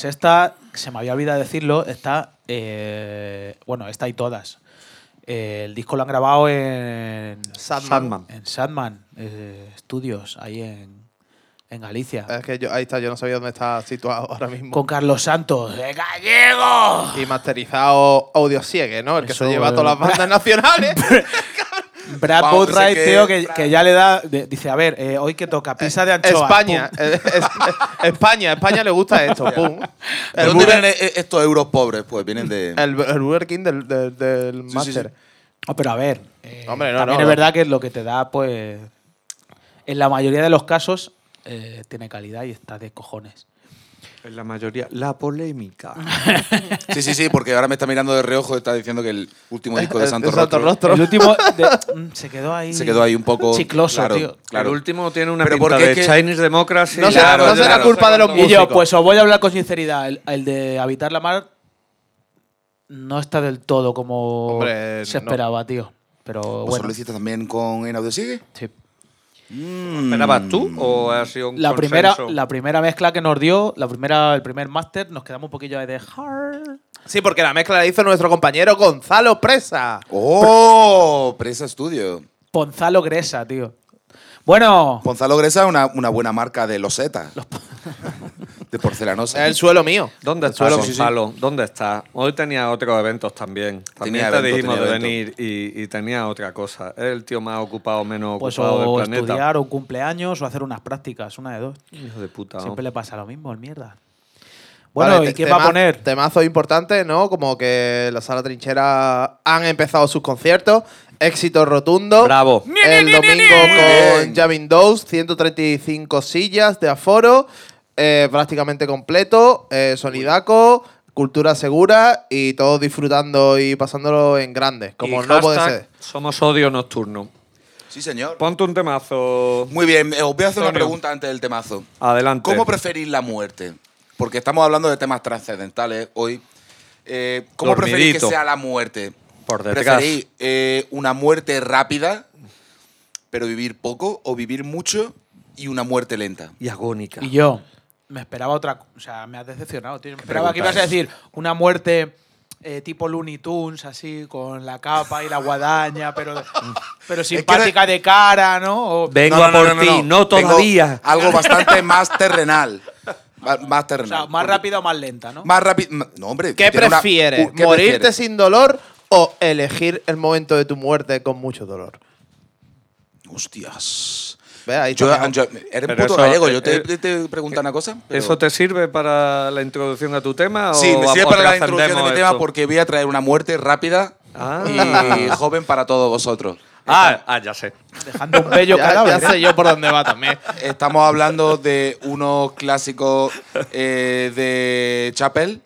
Pues esta, se me había olvidado decirlo, esta, eh, bueno, esta y todas. Eh, el disco lo han grabado en. Sandman. en Sadman eh, Studios, ahí en, en Galicia. Es que yo, ahí está, yo no sabía dónde está situado ahora mismo. Con Carlos Santos, ¡de gallego! Y masterizado Audio Siegue, ¿no? El que Eso, se lleva eh, todas las bandas [LAUGHS] nacionales. [LAUGHS] [LAUGHS] Brad Boatwright, que- tío, que, que ya le da. de- dice, a ver, eh, hoy que toca pizza de anchoa. España. pum. eh, es- España. España le gusta esto. Pum. ¿De El dónde Burger, vienen e- estos euros pobres? Pues vienen de. el, el Burger King del, del, del sí, máster. sí. Oh, pero a ver, eh, Hombre, no, también no, es no. verdad que lo que te da, pues. En la mayoría de los casos, eh, tiene calidad y está de cojones. En la mayoría. La polémica. Sí, sí, sí, porque ahora me está mirando de reojo y está diciendo que el último disco de Santo el Santo Rostro Rostro. El último de- mm, se quedó ahí. se quedó ahí un poco. Chicloso, claro, tío. Claro. El último tiene una Pero pinta porque de es que- Chinese Democracy. No será- Claro, no será claro. culpa de los Y yo, músicos. pues os voy a hablar con sinceridad. El, el de Habitar la Mar no está del todo como Hombre, se no. esperaba, tío. Pero ¿Vosotros bueno. lo hiciste también con En Audio Sigue? sí. ¿Esperabas tú o ha sido un La primera, la primera mezcla que nos dio, la primera, el primer máster, nos quedamos un poquillo ahí de hard. Sí, porque la mezcla la hizo nuestro compañero Gonzalo Presa. ¡Oh! Presa Studio. Ponzalo Gresa, tío. Bueno, Gonzalo Gresa es una, una buena marca de loseta. [LAUGHS] de porcelanosa. Es el suelo mío. ¿Dónde El estás, suelo, sí, sí. Gonzalo? ¿Dónde estás? Hoy tenía otros eventos también. También Tenía te evento, dijimos de venir y, y tenía otra cosa. Es el tío más ocupado o menos pues ocupado o del planeta. estudiar, o un cumpleaños, o hacer unas prácticas, una de dos. Hijo de puta. ¿no? Siempre le pasa lo mismo, el mierda. Bueno, Vale, ¿y quién va a poner? Temazos importantes, ¿no? Como que la sala trinchera han empezado sus conciertos. Éxito rotundo. Bravo. El domingo con Javin Dose, 135 sillas de aforo, eh, prácticamente completo, eh, sonidaco, cultura segura y todos disfrutando y pasándolo en grande, como Y no puede ser. Somos odio nocturno. Sí, señor. Ponte un temazo. Muy bien, eh, os voy a hacer una pregunta antes del temazo. Adelante. ¿Cómo preferís la muerte? Porque estamos hablando de temas trascendentales hoy. Eh, ¿Cómo preferís que Dormidito. sea la muerte? Por detrás. ¿Preferís eh, una muerte rápida, pero vivir poco, o vivir mucho y una muerte lenta? Y agónica. Y yo me esperaba otra. O sea, me has decepcionado, tío. Me esperaba que ibas a decir una muerte eh, tipo Looney Tunes, así, con la capa y la guadaña, pero, [LAUGHS] pero simpática de cara, ¿no? O- Vengo No, a por no, no, ti. no. No, Vengo todavía. Algo [LAUGHS] bastante más terrenal. Más o terrenal. sea, más Porque- rápida o más lenta, ¿no? Más rápido. No, hombre. ¿Qué una- prefieres? ¿qué ¿Morirte prefieres? sin dolor o elegir el momento de tu muerte con mucho dolor? Hostias. Ve, ahí Yo, eres Pero puto eso, gallego. eh, Yo te, eh, te, pregunto una cosa. pero- ¿Eso te sirve para la introducción a tu tema? Sí, o me a- sirve para la introducción de trascendemos mi tema porque voy a traer una muerte rápida Ah. y [LAUGHS] joven para todos vosotros. Ah, ah, ya sé. Dejando un bello [LAUGHS] Ya, ya ¿eh? sé yo por dónde va también. Estamos hablando de unos clásicos eh, de Chapel,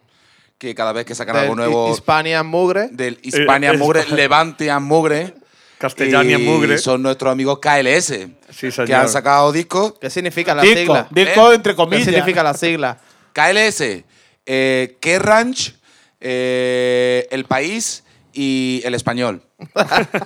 que cada vez que sacan algo nuevo Hispanian Mugre. del Hispania Eh, Mugre, Levantian Mugre. Castellanian y Mugre. Son nuestros amigos KLS, Sí, que han sacado discos. ¿Qué significa la Disco, sigla? disco ¿Eh? entre ¿Qué comillas. significa la sigla? KLS, eh, K Ranch, eh, El País y El Español.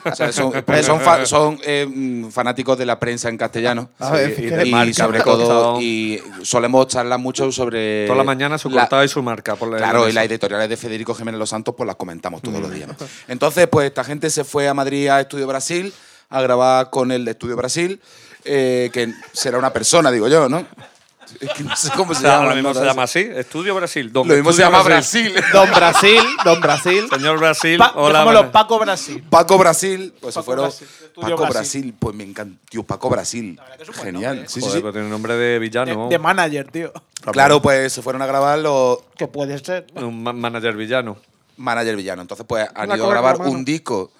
O sea, son, [LAUGHS] porque son, fa- son, eh, mm, fanáticos de la prensa en castellano. A ver, y, ¿qué y marca? sobre todo, y solemos charlar mucho sobre... Toda la mañana su la- cortada y su marca. Por la Claro, y las editoriales de Federico Jiménez Los Santos, pues las comentamos todos Mm. los días. ¿no? Entonces, pues esta gente se fue a Madrid a Estudio Brasil a grabar con el de Estudio Brasil, eh, que será una persona, digo yo, ¿no? Es que no sé cómo se llama. lo mismo se llama así. Estudio Brasil. Don Lo mismo se llama Brasil. [LAUGHS] Don Brasil, Don Brasil. Señor Brasil, Pa- hola. Paco Brasil. Paco Brasil, pues se Paco fueron. Brasil, Estudio Paco Brasil. Brasil. pues me encanta. Tío, Paco Brasil. verdad que es un buen Genial. nombre, ¿eh? Sí, sí, Joder, sí. pero tiene nombre de villano. De, de manager, tío. Claro, pues se fueron a grabar los Que puede ser. Un ma- manager villano. manager villano. Entonces, pues han ido a grabar un disco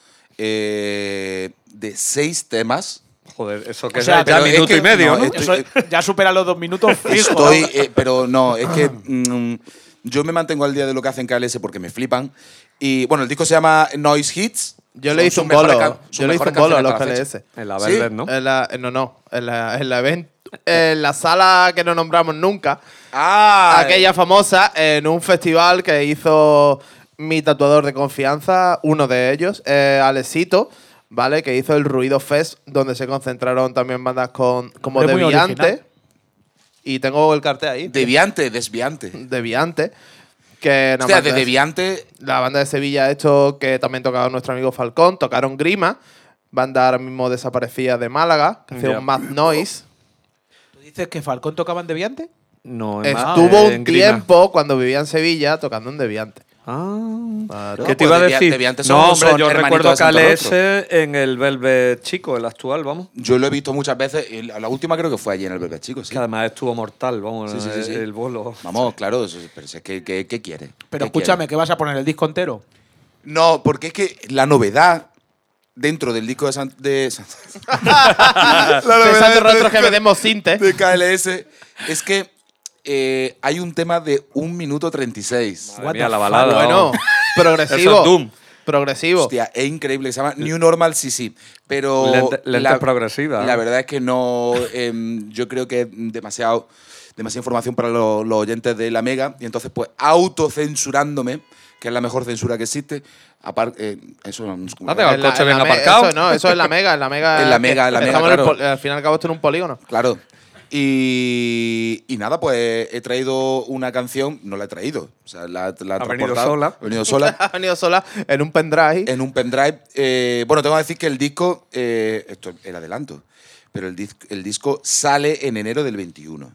eh, de seis temas. Joder, eso que O es sea, ya pero es minuto que- y medio, no, ¿no? esto- Eso ya supera los dos minutos fijo. [LAUGHS] Estoy, eh, pero no, es que [LAUGHS] mm, yo me mantengo al día de lo que hacen KLS porque me flipan. Y bueno, el disco se llama Noise Hits. Yo le hice un bolo. Yo le hice un bolo a los. KLS. En la ¿Sí? Velvet, ¿no? En la, no, no. En la, en la event- en la sala que no nombramos nunca. Ah, aquella famosa en un festival que hizo mi tatuador de confianza, uno de ellos, eh, Alexito, ¿vale? Que hizo el Ruido Fest, donde se concentraron también bandas con, como Deviante. Y tengo el cartel ahí. Deviante, desviante. Deviante. Que nada Hostia, más de Deviante. La banda de Sevilla, esto que también tocaba nuestro amigo Falcón, tocaron Grima, banda ahora mismo desaparecida de Málaga, que hacía un Mad Noise. ¿Tú dices que Falcón tocaba en Deviante? No, en Estuvo en un Grima. tiempo cuando vivía en Sevilla tocando en Deviante. Ah. ¿Qué te pues iba a decir? No, hombre, yo recuerdo de Santo Alex en el Velvet Chico, el actual, vamos. Yo lo he visto muchas veces. y La la última creo que fue allí en el Bebé Chico, sí. Que además estuvo mortal, vamos, Sí, sí, sí, sí. el bolo. Vamos, claro, eso- pero es que, que- ¿qué quiere? Pero ¿Qué escúchame, quiere? ¿qué vas a poner el disco entero? No, porque es que la novedad dentro del disco de San- de, San- [LAUGHS] Pensando nosotros que vendemos cinte. de KLS es que eh, hay un tema de 1 minuto 36. Madre mía, la balada. Bueno, progresivo. [LAUGHS] Eso es Doom. Progresivo. Hostia, es increíble. Se llama New Normal CC. Pero. Lente- lente progresiva. La verdad es que no. em, yo creo que es demasiado. Demasiada información para los, los oyentes de la Mega. Y entonces, pues, autocensurándome, que es la mejor censura que existe. Apar- eh, eso no es Ah, te- En la- coche en bien la aparcado. Eso, no, eso es la mega, en la mega. [LAUGHS] En la mega, en la mega, el claro. al final y al cabo esto en un polígono. Claro. Y, y nada, pues he traído una canción, no la he traído, o sea, la, la he Ha venido transportado, sola. Ha venido sola [LAUGHS] ha venido sola en un pendrive. en un pendrive. Eh, bueno, tengo que decir que el disco, eh, esto es el adelanto, pero el, dis- el disco sale en enero del 21,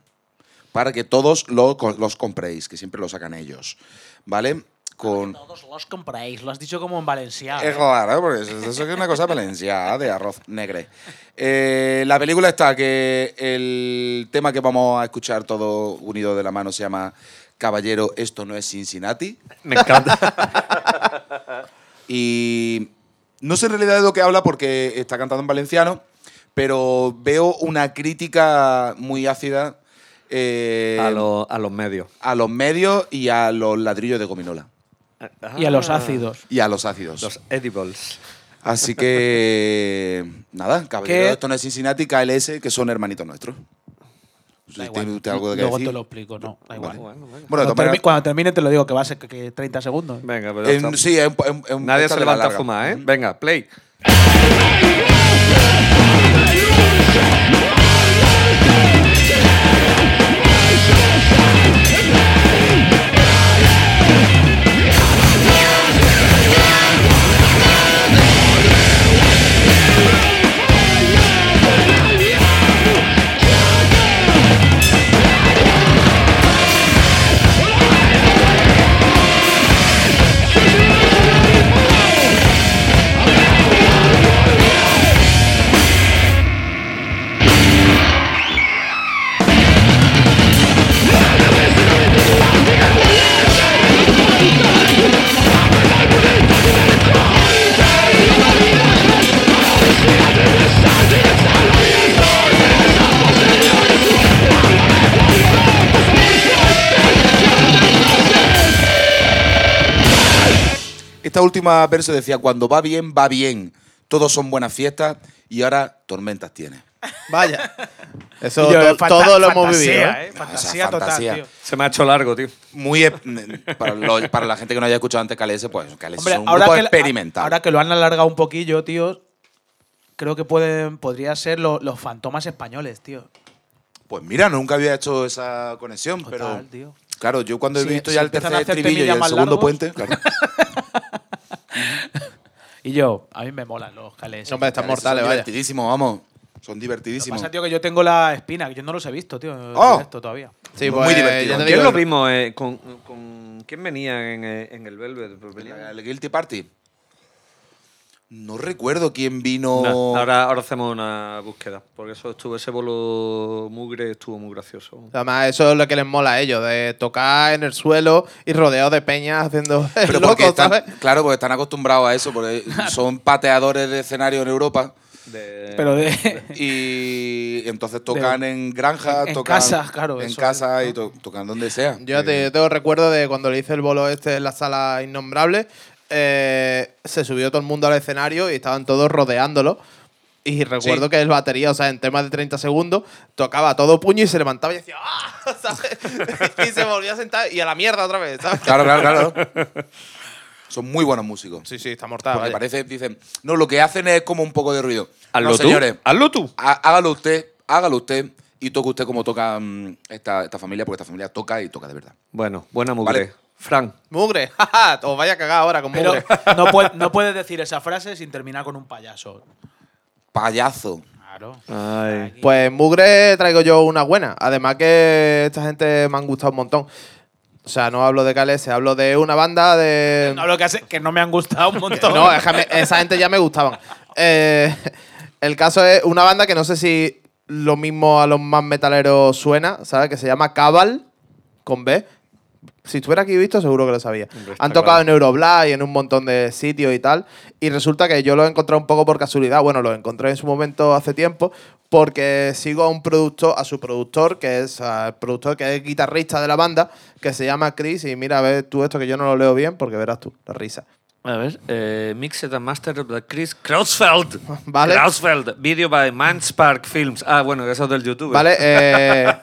para que todos lo- los compréis, que siempre lo sacan ellos, ¿vale? Con, Todos los compráis, lo has dicho como en valenciano. Es claro, porque eso, eso es una cosa valenciana de arroz negre. Eh, la película está que el tema que vamos a escuchar todo unido de la mano se llama Caballero, esto no es Cincinnati. Me encanta. Y no sé en realidad de lo que habla porque está cantando en valenciano, pero veo una crítica muy ácida eh, a, los- a los medios. a los medios y a los ladrillos de gominola. Y a los ácidos. Y a los ácidos. Los edibles. Así que [LAUGHS] nada, caballero, ¿Qué? esto no es Cincinnati, KLS, que son hermanitos nuestros. Da ¿Tiene igual. usted algo que Luego decir? te lo explico, no, da igual. Vale. Bueno, de Cuando, termine te lo digo, que va a ser que, que 30 segundos. Venga, pero en- sí, Nadie se de levanta a fumar, ¿eh? Venga, play. Esta última verso decía, cuando va bien, va bien. Todos son buenas fiestas y ahora tormentas tiene. Vaya. Eso yo, to- fanta- todo lo hemos vivido. ¿eh? ¿eh? Fantasía total, tío. Se me ha hecho largo, tío. Muy [LAUGHS] para, lo- para la gente que no haya escuchado antes KLS, pues KLS Hombre, son un ahora grupo que, experimental. ahora que lo han alargado un poquillo, tío, creo que pueden, podría ser lo- los fantomas españoles, tío. Pues mira, nunca había hecho esa conexión, Total, pero tío. claro, yo cuando he visto si ya el tercer estribillo y el segundo largos. puente, claro. [LAUGHS] [LAUGHS] Y yo, a mí me molan los KLS. Hombre, están mortales, son vaya. divertidísimos, vamos. Son Lo que divertidísimos. pasa, tío, que yo tengo la espina, que yo no los he visto, tío. Oh. directo todavía. Sí, Muy pues, divertido. te ¿Quién digo, lo vimos? eh, con, con- ¿Quién venía en, eh, en el Velvet? Pues El Guilty Party. No recuerdo quién vino. No, ahora, ahora hacemos una búsqueda. Porque eso estuvo, ese bolo mugre estuvo muy gracioso. Además, eso es lo que les mola a ellos, de tocar en el suelo y rodeado de peñas haciendo [LAUGHS] el Pero loco, porque están, ¿sabes? claro, porque están acostumbrados a eso, porque [LAUGHS] son pateadores de escenario en Europa De- Pero de. y entonces tocan en granjas, en tocan casa, claro, en eso casa es, y to- tocan donde sea. Yo te, yo tengo recuerdo de cuando le hice el bolo este en la sala innombrable, eh, se subió todo el mundo al escenario y estaban todos rodeándolo. Y recuerdo Sí. que el batería, o sea, en temas de 30 segundos, tocaba todo puño y se levantaba y decía ¡Ah! [LAUGHS] ¿sabes? [LAUGHS] y se volvía a sentar y a la mierda otra vez, ¿sabes? Claro, claro, claro. [LAUGHS] Son muy buenos músicos. Sí, sí, está mortal. Porque vaya. parece, dicen, no, lo que hacen es como un poco de ruido. Hazlo no, tú. señores, Hazlo tú. há- hágalo usted, hágalo usted y toque usted como toca mm, esta, esta familia, porque esta familia toca y toca de verdad. Bueno, buena mugre. Vale. Fran, Mugre, [LAUGHS] jaja, os vaya a cagar ahora con Pero mugre. no, puede- no puedes decir esa frase sin terminar con un payaso. Payazo. Claro. Ay. Pues mugre traigo yo una buena. Además que esta gente me han gustado un montón. O sea, no hablo de KLS, hablo de una banda de... No, lo que hace que no me han gustado un montón. No, déjame, esa gente ya me gustaban. Eh, el caso es una banda que no sé si lo mismo a los más metaleros suena, ¿sabes? Que se llama Cabal, con B. Si estuviera aquí visto, seguro que lo sabía. Han tocado claro. en Euroblast y en un montón de sitios y tal. Y resulta que yo lo he encontrado un poco por casualidad. Bueno, lo encontré en su momento hace tiempo. Porque sigo a un productor, a su productor, que es el productor que es guitarrista de la banda, que se llama Chris. Y mira, a ver tú esto que yo no lo leo bien, porque verás tú, la risa. A ver, eh, Mixed and Mastered [LAUGHS] by Chris Krausfeld. Vale. Krausfeld. Video by Manspark Films. Ah, bueno, eso es del YouTube. ¿Vale? Eh,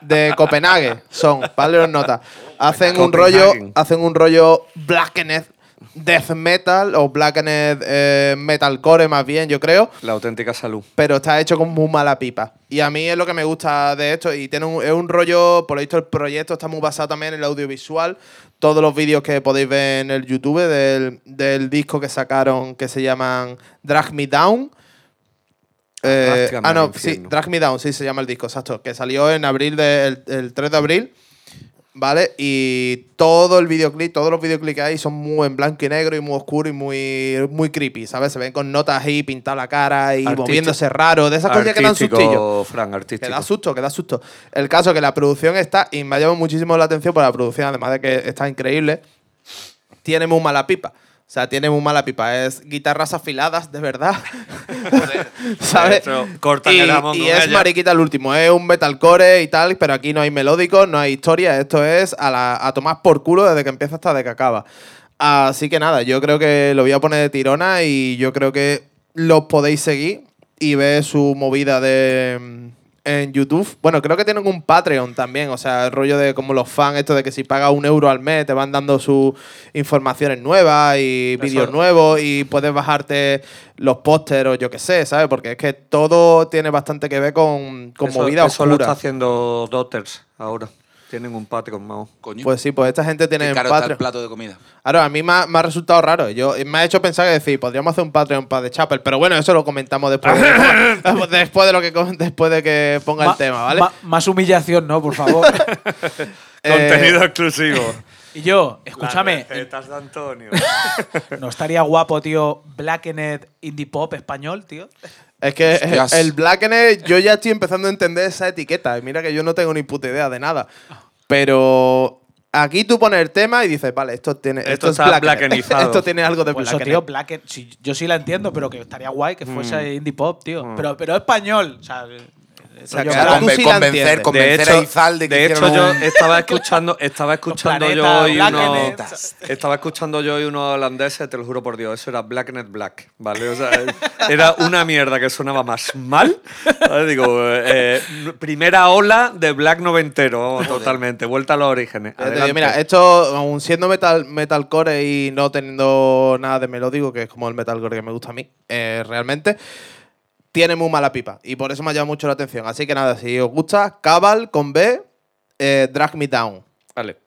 de Copenhague son, ¿vale? Os nota. Hacen un rollo, hacen un rollo blackened death metal o blackened eh, metalcore más bien, yo creo. La auténtica salud. Pero está hecho con muy mala pipa. Y a mí es lo que me gusta de esto. Y tiene un, es un rollo, por lo visto el proyecto está muy basado también en el audiovisual. Todos los vídeos que podéis ver en el YouTube del, del disco que sacaron que se llaman Drag Me Down. Eh, Arrástrame ah, no, sí. Drag Me Down, sí se llama el disco, exacto. Que salió en abril, del el 3 de abril. ¿Vale? Y todo el videoclip, todos los videoclips que hay son muy en blanco y negro y muy oscuro y muy, muy creepy, ¿sabes? Se ven con notas ahí, pintada la cara y Artístico. moviéndose raro. De esas cosas que dan Artístico, sustillo. Fran, Que artístico. da susto, que da susto. El caso es que la producción está, y me ha llamado muchísimo la atención por la producción, además de que está increíble, tiene muy mala pipa. O sea, tiene muy mala pipa. Es guitarras afiladas, de verdad. [LAUGHS] ¿Sabes? Cortan y, el jamón y es ella. mariquita el último. Es un metalcore y tal, pero aquí no hay melódicos, no hay historia. Esto es a, la, a tomar por culo desde que empieza hasta de que acaba. Así que nada, yo creo que lo voy a poner de tirona y yo creo que los podéis seguir y ver su movida de en YouTube. Bueno, creo que tienen un Patreon también, o sea, el rollo de como los fans, esto de que si pagas un euro al mes te van dando sus informaciones nuevas y vídeos nuevos y puedes bajarte los pósteres o yo qué sé, ¿sabes? Porque es que todo tiene bastante que ver con, con eso, movida eso lo está oscura. haciendo Daughters ahora. Tienen un Patreon, Mao. Coño. Pues sí, pues esta gente tiene Qué un caro está el Patreon. plato de comida. Ahora, a mí me ha, me ha resultado raro. Yo, me ha hecho pensar que decir, podríamos hacer un Patreon para The Chapel, pero bueno, eso lo comentamos después de, [LAUGHS] después de lo que después de que ponga Ma- el tema, ¿vale? ma- más humillación, ¿no? Por favor. [LAUGHS] [LAUGHS] Eh, Contenido exclusivo. y yo, escúchame, Recetas de Antonio. ¿no estaría guapo, tío, Blackened Indie Pop español, tío? Es que Hostias. el Blackened, yo ya estoy empezando a entender esa etiqueta. Y mira que yo no tengo ni puta idea de nada. Pero aquí tú pones el tema y dices, vale, esto tiene. Esto, Esto es está esto tiene algo de Pues eso, tío, Blacken. sí, yo sí la entiendo, pero que estaría guay que fuese Mm. indie pop, tío. Pero, pero español. O sea, Conven- sí convencer, convencer a Izal de que de hecho yo un- estaba escuchando, estaba [LAUGHS] escuchando yo hoy unos, Blackened. estaba escuchando yo hoy unos holandeses, te lo juro por Dios, eso era Black, ¿vale? O sea, era una mierda que sonaba más mal. ¿vale? Digo, eh, primera ola de Black noventero, totalmente, vuelta a los orígenes. Digo, mira, esto, aun siendo metal, metalcore y no teniendo nada de melódico, que es como el metalcore que me gusta a mí, eh, realmente, tiene muy mala pipa. Y por eso me ha llamado mucho la atención. Así que nada, si os gusta, Cabal con B, eh, Drag Me Down. Vale.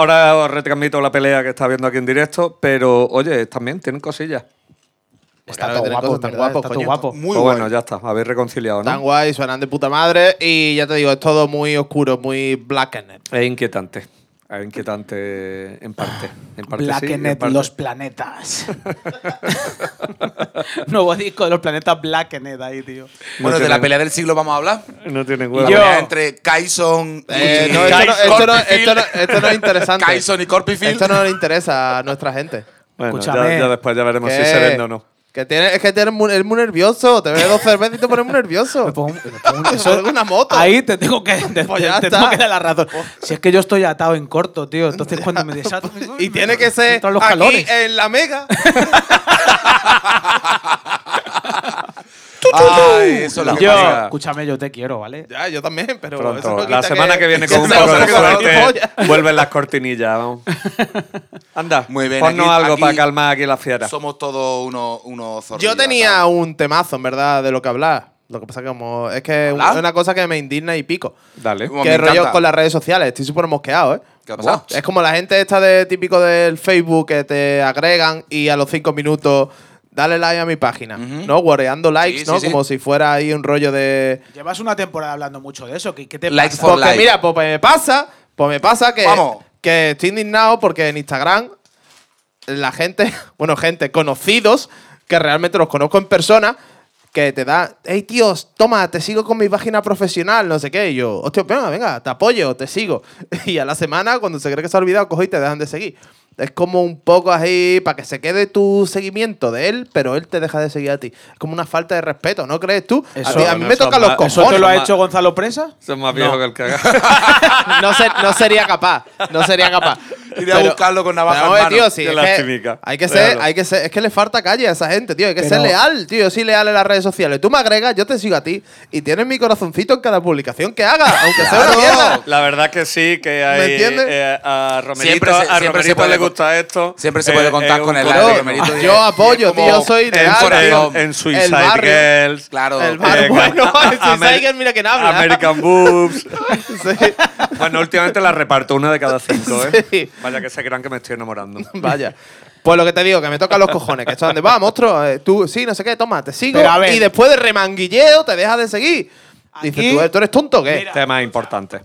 Ahora, os retransmito la pelea que está viendo aquí en directo, pero oye, también tienen cosillas. Está todo guapo, tan guapo, Está todo guapo. Muy Pues bueno. ya está, habéis reconciliado, Tan ¿no? guay, suenan de puta madre y ya te digo, es todo muy oscuro, muy blackened. Es inquietante. Es inquietante en parte. En parte sí, en Blackenet, parte- los planetas. [LAUGHS] Nuevo disco de los planetas Blackenet ahí, tío. Bueno, de la pelea del siglo vamos a hablar. No tiene huevo. Yo- entre y no, esto, no, esto, no, esto, no, esto no es interesante. Kyson y Corpifield. Esto no le interesa a nuestra gente. Bueno, ya, después ya veremos si se vende o no. Que tiene, es que tienes muy, muy nervioso. Te bebes dos cervezas y te pones muy nervioso. Me pongo- me pongo eso- una moto. Ahí te tengo que, [LAUGHS] te, Pues ya te está. tengo que dar la razón. Si es que yo estoy atado en corto, tío. Entonces cuando me desato. [LAUGHS] Y tiene que ser los aquí calores. en la mega. [LAUGHS] Ay, eso es lo que Yo, pasa. escúchame, yo te quiero, ¿vale? ya, yo también, pero eso no la semana [LAUGHS] [LAUGHS] que, viene con un poco de la suerte vuelven las cortinillas. Vamos. [LAUGHS] Anda, Muy bien, ponnos aquí- algo aquí para calmar aquí la fiera. Somos todos unos zorrillos. Yo tenía un temazo, en verdad, de lo que hablar. Lo que pasa que como es que es ¿Hablar? una cosa que me indigna y pico. Dale. Como que rollo encanta. con las redes sociales. Estoy súper mosqueado, ¿eh? ¿Qué ha pasado? Es como la gente esta de típico del Facebook que te agregan y a los cinco minutos dale like a mi página. ¿no? Guareando likes, Sí, sí, ¿no? sí. Como si fuera ahí un rollo de... Llevas una temporada hablando mucho de eso. ¿Qué, qué te Likes pasa? for Porque like. mira, pues me pasa, pues me pasa que, Vamos. que estoy indignado porque en Instagram la gente, [LAUGHS] bueno, gente, conocidos, que realmente los conozco en persona, que te da, hey tíos, toma, te sigo con mi página profesional, no sé qué. Y yo, hostia, venga, venga, te apoyo, te sigo. [LAUGHS] Y a la semana, cuando se cree que se ha olvidado, cojo y te dejan de seguir. Es como un poco así para que se quede tu seguimiento de él, pero él te deja de seguir a ti. Es como una falta de respeto, ¿no crees tú? a, Eso- ti- a mí no, me tocan los más- ¿Eso cojones. te lo ha hecho Gonzalo Presa? Eso es más viejo No. que el que [LAUGHS] haga. no, ser- no sería capaz. No sería capaz. [LAUGHS] Iré a buscarlo con navaja pero, en mano. tío, sí, es que hay que ser, hay que ser, es que le falta calle a esa gente, tío. Hay que ser leal, tío. Yo soy leal en las redes sociales. Tú me agregas, yo te sigo a ti y tienes mi corazoncito en cada publicación que haga, aunque sea una mierda. La verdad que sí, que hay. ¿Me entiendes? eh, a Romerito, Siempre se- a siempre Romerito se puede gusta esto. siempre se puede contar es con el de Yo, Romerito y yo es- apoyo, tío. Yo soy corazón. en, en Suicide El barrio. Girls. Claro. El bar, eh, bueno, [LAUGHS] el Amer- Suicide Girl, mira quién habla. American Boobs. [LAUGHS] Sí. bueno, últimamente la reparto una de cada cinco, ¿eh? Sí. Vaya que se crean que me estoy enamorando. [LAUGHS] Vaya. Pues lo que te digo, que me tocan los cojones. Que esto es donde va, monstruo. eh, tú, sí, no sé qué, toma, te sigo. Y después de remanguilleo te dejas de seguir. Dices, ¿tú, ¿tú eres tonto o qué? Mira. Tema importante.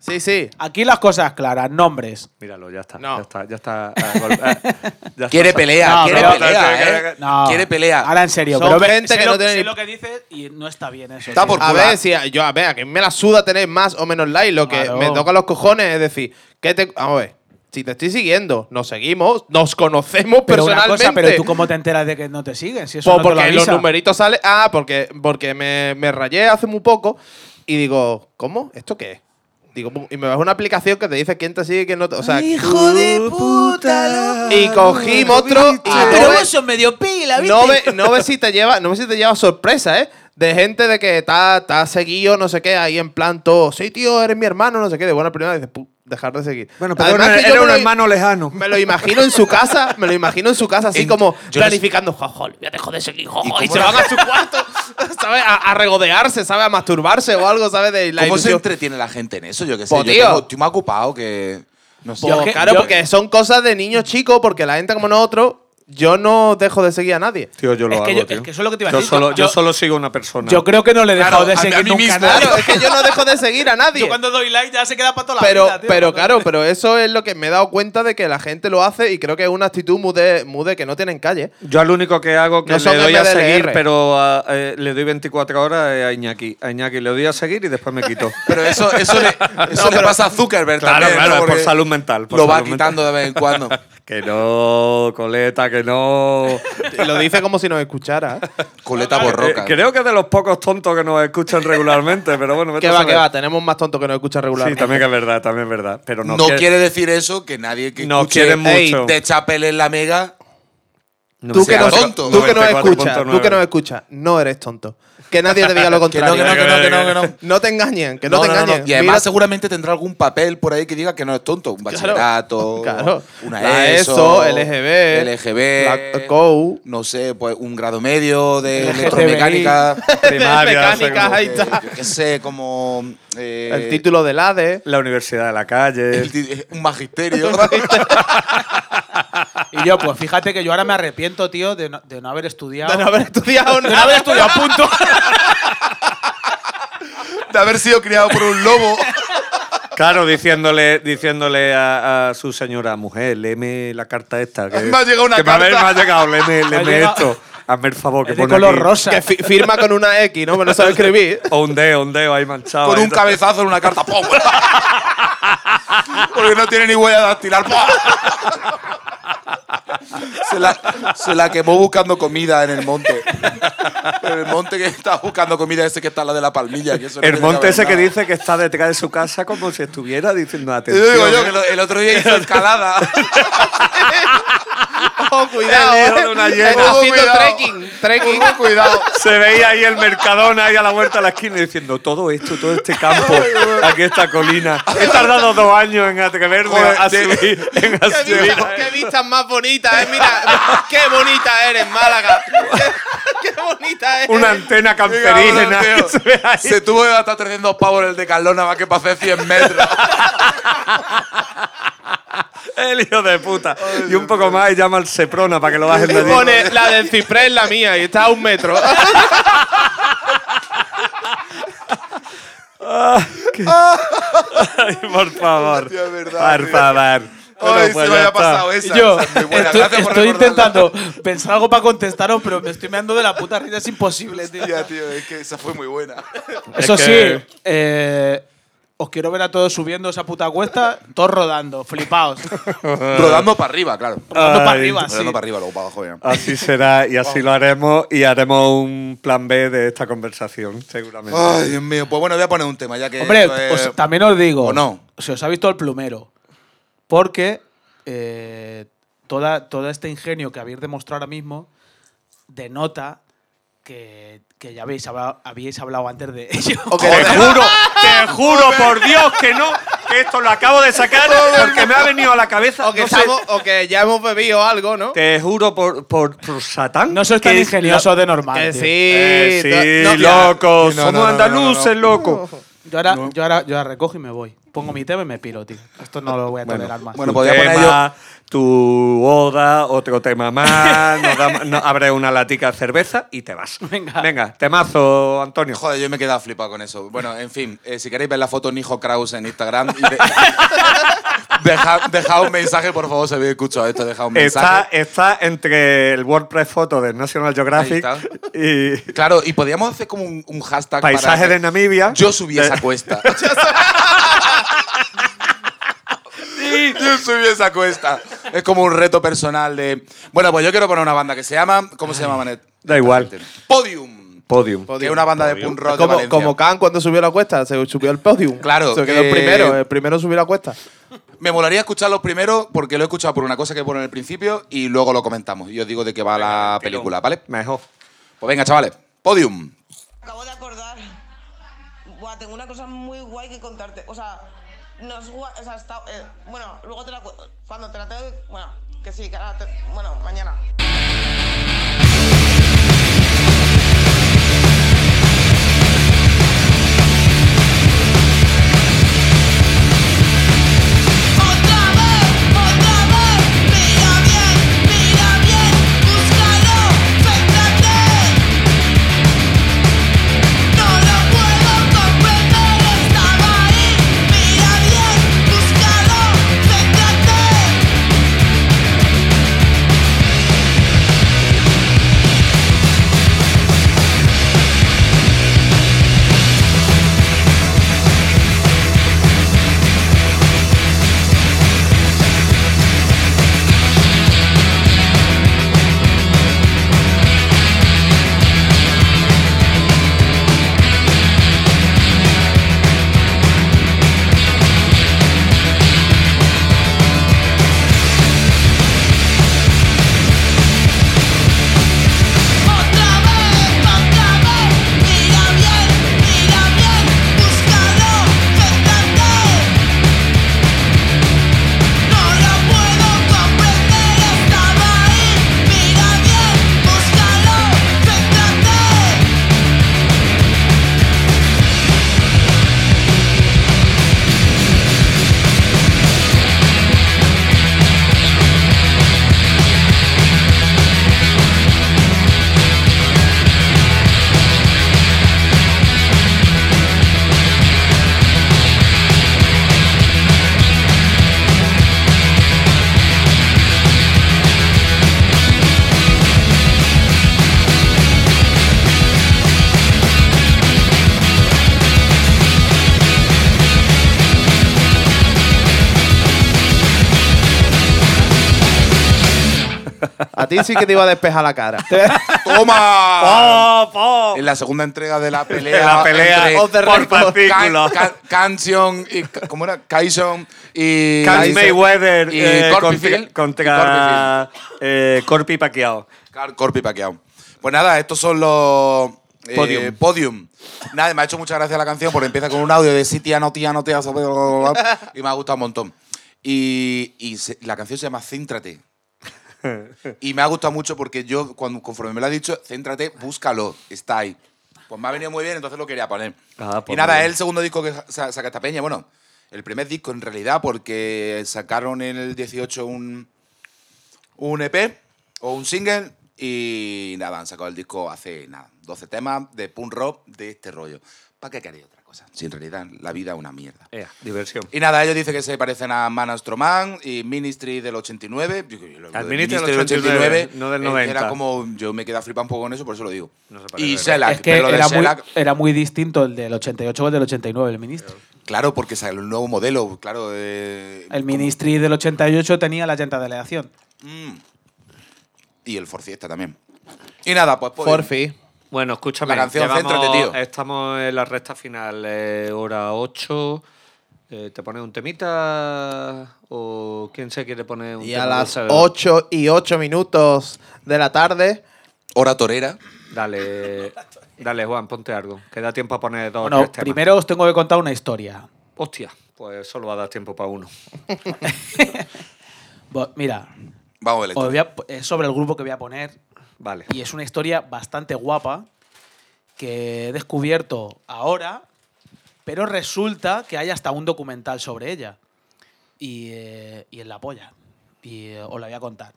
Sí, sí. Aquí las cosas claras, nombres. Míralo, ya está. No. Ya está, ya está. gol- ya está. Quiere pelea, No, quiere pero- pelea, ¿eh? No. Quiere pelea. Ahora en serio, Son pero gente sé que lo, no tiene sé ni- lo que dices y no está bien eso. Está tío. por A ver, si yo, a ver, a que me la suda tener más o menos like, lo que Claro. me toca los cojones es decir, que te, vamos a ver, si te estoy siguiendo, nos seguimos, nos conocemos Pero una personalmente. cosa, pero tú cómo te enteras de que no te siguen? Si eso Pues no te lo porque los numeritos salen. Ah, porque, porque me, me rayé hace muy poco y digo, ¿cómo? ¿Esto qué es? Digo, pum, y me bajo una aplicación que te dice quién te sigue y quién no te. O sea, ¡Hijo de puta! y cogí otro Ah, pero vos sos medio pila, ¿viste? no ve, no ve si te lleva, no ve si te lleva sorpresa, ¿eh? De gente de que está, está seguido, no sé qué, ahí en plan todo, sí, tío, eres mi hermano, no sé qué, de buena primera dices, "Pu, dejar de seguir. Bueno, pero Además era, que yo era me un lo- hermano lejano. Me lo imagino en su casa, me lo imagino en su casa, así En- como planificando, jojo, ya dejo de seguir, jojo, y, cómo se van a su cuarto, [LAUGHS] ¿sabes? A, a regodearse, ¿sabes? A masturbarse o algo, ¿sabes? De la ¿Cómo se ilusión. entretiene la gente en eso? Yo qué sé. Pues, yo tío. tengo- estoy más ocupado que. No sé. Pues, Yo que- claro, yo- porque son cosas de niños chicos, porque la gente como nosotros, yo no dejo de seguir a nadie. Tío, yo lo Es que hago, yo- tío. es que eso es lo que te iba a yo. Solo, Yo- yo solo sigo una persona. Yo creo que no le he dejado Claro, de a seguir a mí nunca mismo. a nadie. Claro, es que yo no dejo de seguir a [LAUGHS] nadie. Yo cuando doy like ya se queda para toda la vida, tío. pero claro, pero eso es lo que me he dado cuenta de que la gente lo hace y creo que es una actitud muy de, muy de que no tienen calle. Yo al único que hago que No le doy a seguir, pero a- eh, le doy 24 horas a Iñaki. A Iñaki le doy a seguir y después me quito. [LAUGHS] Pero eso, eso, le, [LAUGHS] eso le pasa a Zuckerberg Claro, también. claro, ¿no? por salud mental, por lo va quitando de vez en cuando. que no, coleta, que no. Y lo dice como si nos escuchara. Coleta Eh, borroca. creo que es de los pocos tontos que nos escuchan regularmente, pero bueno, que va, que va, tenemos más tontos que nos escuchan Sí, regularmente. también que es verdad, también es verdad. Pero no, no quiere- quiere decir eso que nadie que No escuche mucho. de Chapel en la Mega Tú que, no, tonto. tú que nos escuchas, 94.9. tú que nos escuchas, no eres tonto. Que nadie te diga lo [LAUGHS] Que no, contrario. que no, que no, que no, que no. [LAUGHS] No te engañen, que no, te engañen. Y además Mira- seguramente tendrá algún papel por ahí que diga que no es tonto. Un bachillerato, Claro. una La ESO, ESO, LGB, LGB, la COU. no sé, pues un grado medio de electromecánica. [LAUGHS] Primaria, Mecánica, ahí que- está. yo qué sé, como... eh, El título del ADE. La Universidad de la Calle. el ti- un magisterio. Y yo, pues fíjate que yo ahora me arrepiento, tío, de no, de no haber estudiado. De no haber estudiado de no haber estudiado, punto. [LAUGHS] de haber sido criado por un lobo. Claro, diciéndole, diciéndole a, a su señora mujer, léeme la carta esta. Que, Me ha llegado una que me ha- carta. Me ha, llegado, léeme, léeme llegado- esto. Hazme el favor que Es de pone color aquí. rosa. Que fi- firma con una X, ¿no? Pero no sabe escribir. [LAUGHS] O un dedo, un dedo ahí manchado. con ahí un cabezazo en una carta. ¡pum! [LAUGHS] Porque no tiene ni huella dactilar. ¡pum! Se la, se la quemó buscando comida en el monte. En el monte que estaba buscando comida ese que está la de la palmilla. Que eso no El monte ese que dice que está detrás de su casa como si estuviera diciendo Yo atención. digo yo que lo- el otro día hizo escalada. [LAUGHS] Oh, [LAUGHS] cuidado, El hijo ¿eh? de una hiena. Está haciendo Cuidado. trekking. Trekking. Cuidado. Se veía ahí el Mercadona ahí a la vuelta de la esquina diciendo todo esto, todo este campo, [LAUGHS] aquí esta colina. He tardado dos años en atreverme Joder, a subir. [LAUGHS] En Qué, subir. vista- qué vistas más bonitas, ¿eh? Mira, qué bonita eres, Málaga. Qué, qué bonita eres. Una antena cancerígena tío. que se ve ahí. Se tuvo que gastar 300 pavos en el de Carlón nada más que para hacer 100 metros. [LAUGHS] El hijo de puta. y un poco más y llama al Seprona para que lo bajen de allí. pone la del ciprés la mía y está a un metro. [LAUGHS] Ay, por favor. Hostia, es verdad, por tío. favor. Bueno, Ay, pues se me había pasado esa. Yo esa es muy buena. estoy, Gracias por estoy recordarla. intentando pensar algo para contestaros, pero me estoy meando de la puta risa. Es imposible, tío. Hostia, tío, es que esa fue muy buena. Eso Es sí, que- eh, os quiero ver a todos subiendo esa puta cuesta, todos rodando, flipaos. [LAUGHS] Rodando para arriba, claro. rodando para arriba, sí. Rodando para arriba, luego para abajo ya. Así será y así lo haremos y haremos un plan B de esta conversación, seguramente. Ay, Dios mío. Pues bueno, voy a poner un tema ya que. Hombre, esto es- os- también os digo, ¿O no? se os ha visto el plumero. Porque eh, toda, todo este ingenio que habéis demostrado ahora mismo denota que, que ya habéis hablado, habíais hablado antes de ello. [LAUGHS] [LAUGHS] Te juro, te juro por Dios que no, que esto lo acabo de sacar porque me ha venido a la cabeza. O que, no sé, estamos- o que ya hemos bebido algo, ¿no? te juro por, por, por Satán. No sois tan que ingenioso de normal. Que sí. Eh, sí, no- loco, no, somos no, no, andaluces, no, no. loco. Yo ahora, yo, ahora, yo ahora recojo y me voy. Pongo mi tema y me piro, tío. Esto no lo voy a tolerar más. bueno, Tu podía poner tema, tu boda, otro tema más, nos damos- [LAUGHS] no, abre una latica de cerveza y te vas. Venga. Venga, temazo, Antonio. Joder, yo me he quedado flipado con eso. Bueno, en fin, eh, si queréis ver la foto Nijo Kraus en Instagram, y de- [LAUGHS] deja, dejad un mensaje, por favor, si habéis escuchado esto, dejad un Está, mensaje. está entre el WordPress foto de National Geographic y Claro, y podríamos hacer como un, un hashtag paisaje para- de Namibia. Yo subí De- esa cuesta. [LAUGHS] Yo subí esa cuesta. Es como un reto personal de. Bueno, pues yo quiero poner una banda que se llama. ¿Cómo se llama, Manet? Da igual. Podium. Podium. Que es una banda de punk rock de Como, Valencia. como Khan cuando subió la cuesta, se subió al podium. Claro, Se quedó el eh, primero. El primero subió la cuesta. Me molaría escucharlo primero porque lo he escuchado por una cosa que pone en el principio y luego lo comentamos. Y os digo de qué va la película, ¿vale? Mejor. Pues venga, chavales. Podium. Acabo de acordar. Buah, tengo una cosa muy guay que contarte. O sea, no es guay. O sea, está, eh, bueno, luego te la cu- Cuando te la tengo. Bueno, que sí, que ahora te- Bueno, mañana. A ti sí que te iba a despejar la cara. [LAUGHS] ¡Toma! En la segunda entrega de la [LAUGHS] pelea. La pelea entre por record. fascículos. Ca- Ca- Canción y. ¿Cómo era? Kyson y. Cans Mayweather y eh, Corpi contra, Phil. contra eh, Corpi. Car- Corpi Pacquiao. Pues nada, estos son los. eh, Podium. podium. Nada, me ha hecho mucha gracia la canción porque empieza con un audio de sí, tía, no, tía, no, tía, y me ha gustado un montón. Y, y se- la canción se llama Céntrate. [LAUGHS] Y me ha gustado mucho porque yo, cuando, conforme me lo ha dicho, céntrate, búscalo, está ahí. Pues me ha venido muy bien, entonces lo quería poner. Ah, pues y nada, es el segundo disco que sa- saca esta peña. Bueno, el primer disco en realidad, porque sacaron en el 18 un, un EP o un single y nada, han sacado el disco hace nada, 12 temas de punk rock de este rollo. ¿Para qué queréis otra cosa? Si en realidad la vida es una mierda. Ea, diversión. Y nada, ellos dicen que se parecen a Man Astroman y Ministry del 89. Yo- yo- lo Al de Ministry del 89, no del eh, 90. Era como, yo me quedé flipando un poco con eso, por eso lo digo. No se parece, y. Shellac, Es que pero lo de era muy, Shellac, era muy distinto el del 88 que el del 89, el ministro. claro, porque salió un nuevo modelo, claro. eh, El como- ministry del 88 tenía la llanta de aleación. Mm. Y el Forfiesta también. Y nada, pues... pues Forfi. Bueno, escúchame. La canción, llevamos- céntrate, tío. Estamos en la recta final, eh, hora 8. Eh, ¿Te pones un temita? ¿O quién se quiere poner un Y tema? a las de- 8 y 8 minutos de la tarde. Hora torera. Dale, [LAUGHS] dale, Juan, ponte algo. Que da tiempo a poner dos o Bueno, tres temas. primero os tengo que contar una historia. Hostia, pues solo va a dar tiempo para uno. [LAUGHS] Mira, Vamos a ver la os historia. voy a- es sobre el grupo que voy a poner Vale. y es una historia bastante guapa que he descubierto ahora, pero resulta que hay hasta un documental sobre ella. Y, eh, y en la polla. Y eh, os la voy a contar.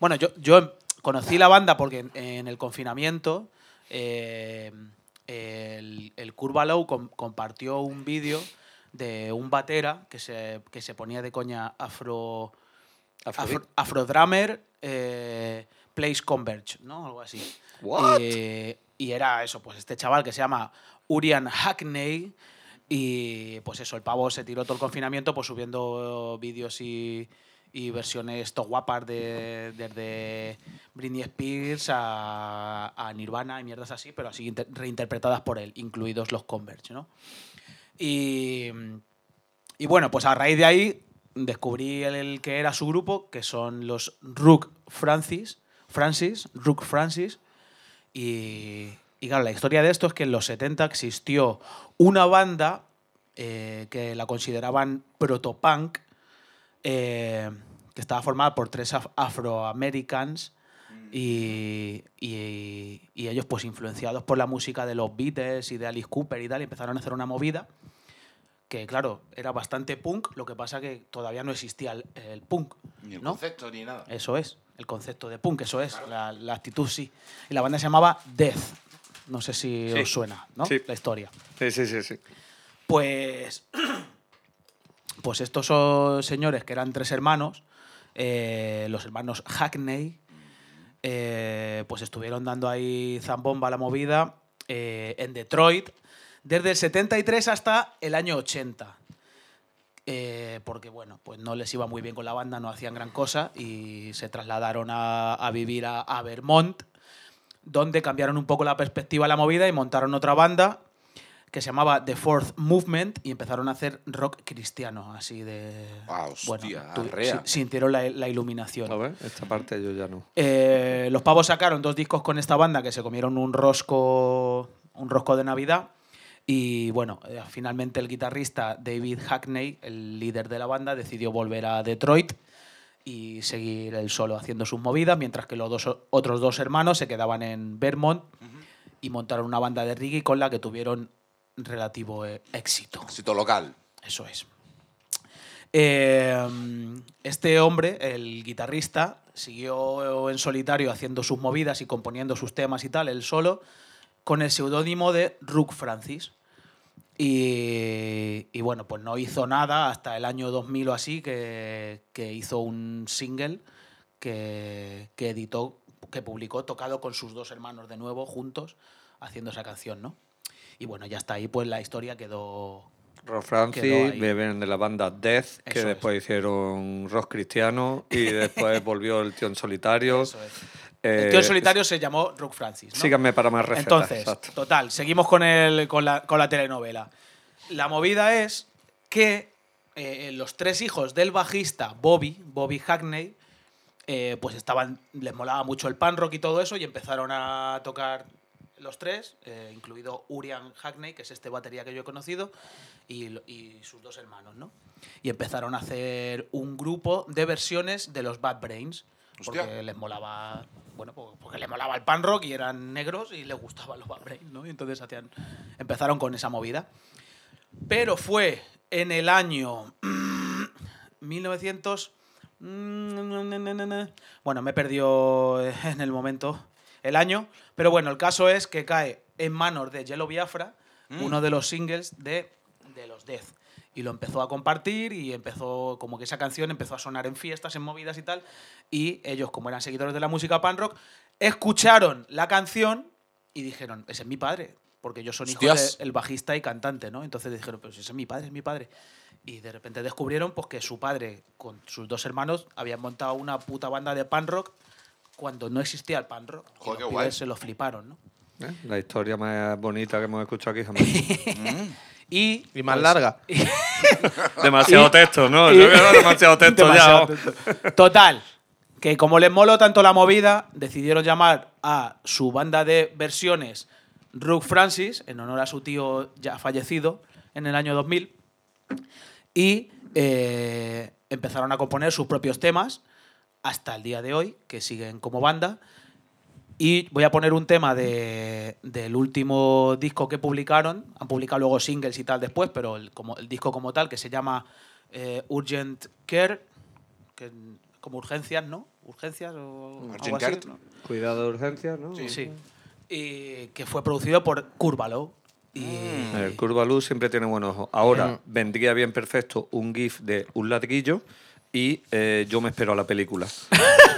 Bueno, yo, yo conocí la banda porque en, en el confinamiento eh, el, el Curva Low com- compartió un vídeo de un batera que se, que se ponía de coña afro... Afrobeat. Afro, Afrodrummer eh, Plays Converge, ¿no? Algo así. What? Y, y era eso, pues este chaval que se llama Urian Hackney. Y pues eso, el pavo se tiró todo el confinamiento pues subiendo vídeos y, y versiones to guapas de, desde Britney Spears a, a Nirvana y mierdas así, pero así inter- reinterpretadas por él, incluidos los Converge, ¿no? Y, y bueno, pues a raíz de ahí descubrí el, el que era su grupo, que son los Rook Francis, Francis, Rook Francis. Y, y claro, la historia de esto es que en los 70 existió una banda eh, que la consideraban protopunk, eh, que estaba formada por tres af- afroamericans y, ellos pues influenciados por la música de los Beatles y de Alice Cooper y tal, empezaron a hacer una movida que claro, era bastante punk, lo que pasa que todavía no existía el, el punk. Ni el ¿no? concepto ni nada. Eso es, el concepto de punk, eso es, la, la actitud sí. Y la banda se llamaba Death. No sé si Sí. os suena, ¿no? Sí. La historia. Sí, sí, sí, sí. Pues, [CLEARS THROAT] pues estos son señores que eran tres hermanos, eh, los hermanos Hackney, eh, pues estuvieron dando ahí zambomba a la movida eh, en Detroit desde el 73 hasta el año 80. Eh, porque bueno, pues no les iba muy bien con la banda, no hacían gran cosa y se trasladaron a, a vivir a, a Vermont, donde cambiaron un poco la perspectiva de la movida y montaron otra banda que se llamaba The Fourth Movement y empezaron a hacer rock cristiano, así de... Ah, hostia, tu- arrea. si- sintieron la, la iluminación. A ver, esta parte yo ya no. Eh, los pavos sacaron dos discos con esta banda que se comieron un rosco, un rosco de Navidad. Y bueno, eh, finalmente el guitarrista David Hackney, el líder de la banda, decidió volver a Detroit y seguir él solo haciendo sus movidas, mientras que los dos, otros dos hermanos se quedaban en Vermont y montaron una banda de reggae con la que tuvieron relativo eh, éxito. Éxito local. Eso es. Eh, este hombre, el guitarrista, siguió en solitario haciendo sus movidas y componiendo sus temas y tal, él solo, con el seudónimo de Rook Francis. Y, y bueno, pues no hizo nada hasta el año 2000 o así, que, que hizo un single que, que editó, que publicó, tocado con sus dos hermanos de nuevo, juntos, haciendo esa canción, ¿no? Y bueno, ya está ahí, pues la historia quedó, Rock Francis, beben de la banda Death, que Eso es. después hicieron rock cristiano y después volvió el tío en solitario. Eso es. El tío Eh, en solitario se llamó Rock Francis. ¿no? Síganme para más recetas. Entonces, exacto. total, seguimos con, el, con, la, con la telenovela. La movida es que eh, los tres hijos del bajista, Bobby, Bobby Hackney, eh, pues estaban, les molaba mucho el pan rock y todo eso y empezaron a tocar los tres, eh, incluido Urian Hackney, que es este batería que yo he conocido, y, y sus dos hermanos, ¿no? Y empezaron a hacer un grupo de versiones de los Bad Brains, porque les molaba, bueno, po- porque les molaba el pan rock y eran negros y les gustaban los Bad ¿no? Y entonces hacían, empezaron con esa movida. Pero fue en el año 1900. Bueno, me perdió en el momento el año. Pero bueno, el caso es que cae en manos de Yellow Biafra, uno de los singles de, de los Death. Y lo empezó a compartir y empezó, como que esa canción empezó a sonar en fiestas, en movidas y tal. Y ellos, como eran seguidores de la música pan rock, escucharon la canción y dijeron, ese es mi padre. Porque son hijos Hostias. del bajista y cantante, ¿no? Entonces dijeron, pero si ese es mi padre, es mi padre. Y de repente descubrieron pues, que su padre, con sus dos hermanos, habían montado una puta banda de pan rock cuando no existía el pan rock. Y Joder, los qué guay. se lo fliparon, ¿no? ¿Eh? La historia más bonita que hemos escuchado aquí jamás. [LAUGHS] Y, Y más pues, larga. [LAUGHS] demasiado Y- [LAUGHS] texto, ¿no? y- Yo creo demasiado texto [LAUGHS] Demasiado ya. texto. Total, que como les moló tanto la movida, decidieron llamar a su banda de versiones Rook Francis, en honor a su tío ya fallecido en el año 2000, y eh, empezaron a componer sus propios temas hasta el día de hoy, que siguen como banda. Y voy a poner un tema de- del último disco que publicaron. Han publicado luego singles y tal después, pero el, como, el disco como tal, que se llama eh, Urgent Care, que como urgencias, ¿no? Urgencias o Urgent algo así. ¿no? Cuidado de urgencia, ¿no? Sí. Y que fue producido por Curvalo. Y El Curva Luz siempre tiene buenos ojos. Ahora, vendría bien perfecto un GIF de un ladrillo y eh, yo me espero a la película.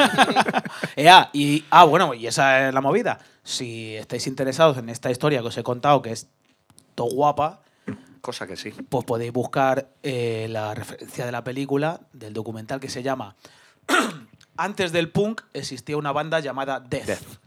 [LAUGHS] Ea, y, ah, bueno, y esa es la movida. Si estáis interesados en esta historia que os he contado, que es todo guapa, Cosa que sí. pues podéis buscar eh, la referencia de la película, del documental que se llama [CLEARS THROAT] Antes del punk existía una banda llamada Death. Death.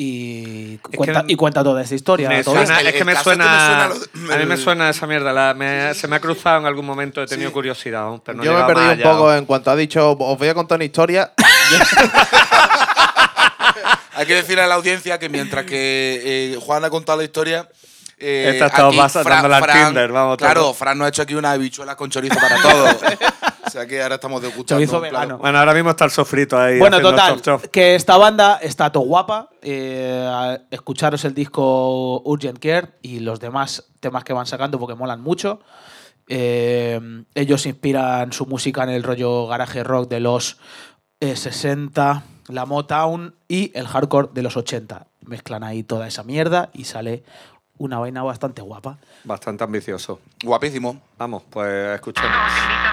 Y, cuenta, y cuenta toda esta historia. Me suena- es que me que suena. a mí me suena esa mierda. la- me- se me ha cruzado en algún momento, he tenido Sí. curiosidad. pero no Yo me he perdido un poco en cuanto ha dicho, os voy a contar una historia. [LAUGHS] Hay que decirle a la audiencia que mientras que eh, Juan ha contado la historia. Eh, Esta estaba aquí basa- Fran- Tinder, vamos, Claro, todo. Fran nos ha hecho aquí una habichuela con chorizo para todos. [LAUGHS] o sea que ahora estamos degustando. Chorizo claro. vegano. Bueno, ahora mismo está el sofrito ahí. Bueno, total, chof, chof. que esta banda está todo guapa. eh, escucharos el disco Urgent Care y los demás temas que van sacando porque molan mucho. Eh, ellos inspiran su música en el rollo garaje rock de los eh, 60, la Motown y el hardcore de los 80. Mezclan ahí toda esa mierda y sale una vaina bastante guapa. Bastante ambicioso. Guapísimo. Vamos, pues escuchemos.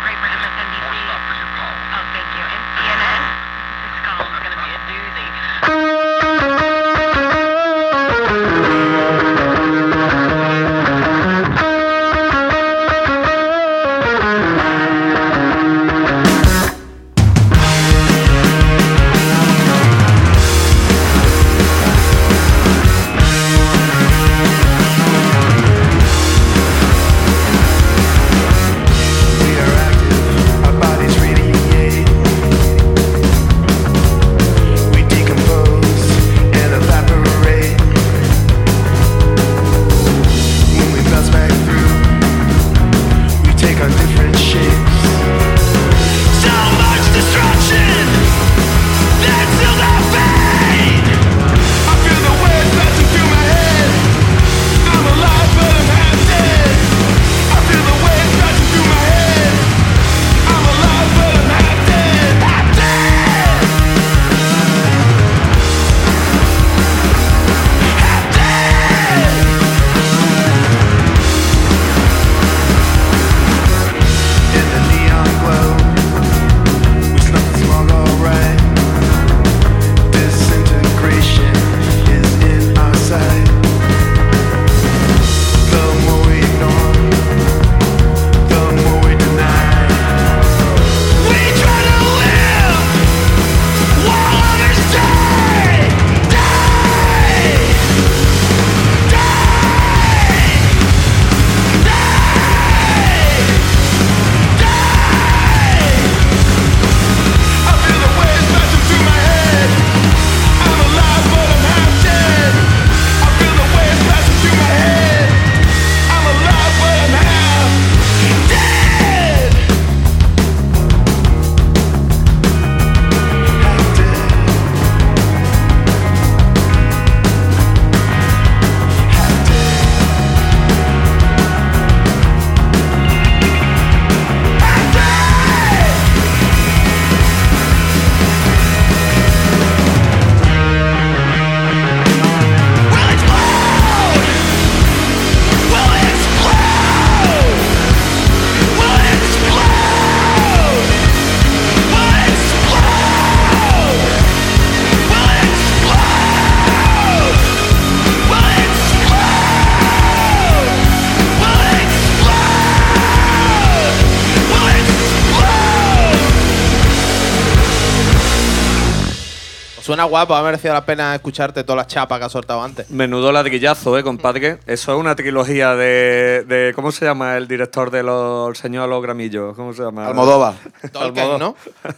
Suena guapo, ha merecido la pena escucharte todas las chapas que has soltado antes. Menudo ladrillazo, ¿eh, compadre? Eso es una trilogía de, de- ¿Cómo se llama el director de los El Señor los Gramillos? ¿Cómo se llama? Almodóvar. [LAUGHS] Tolkien, ¿no?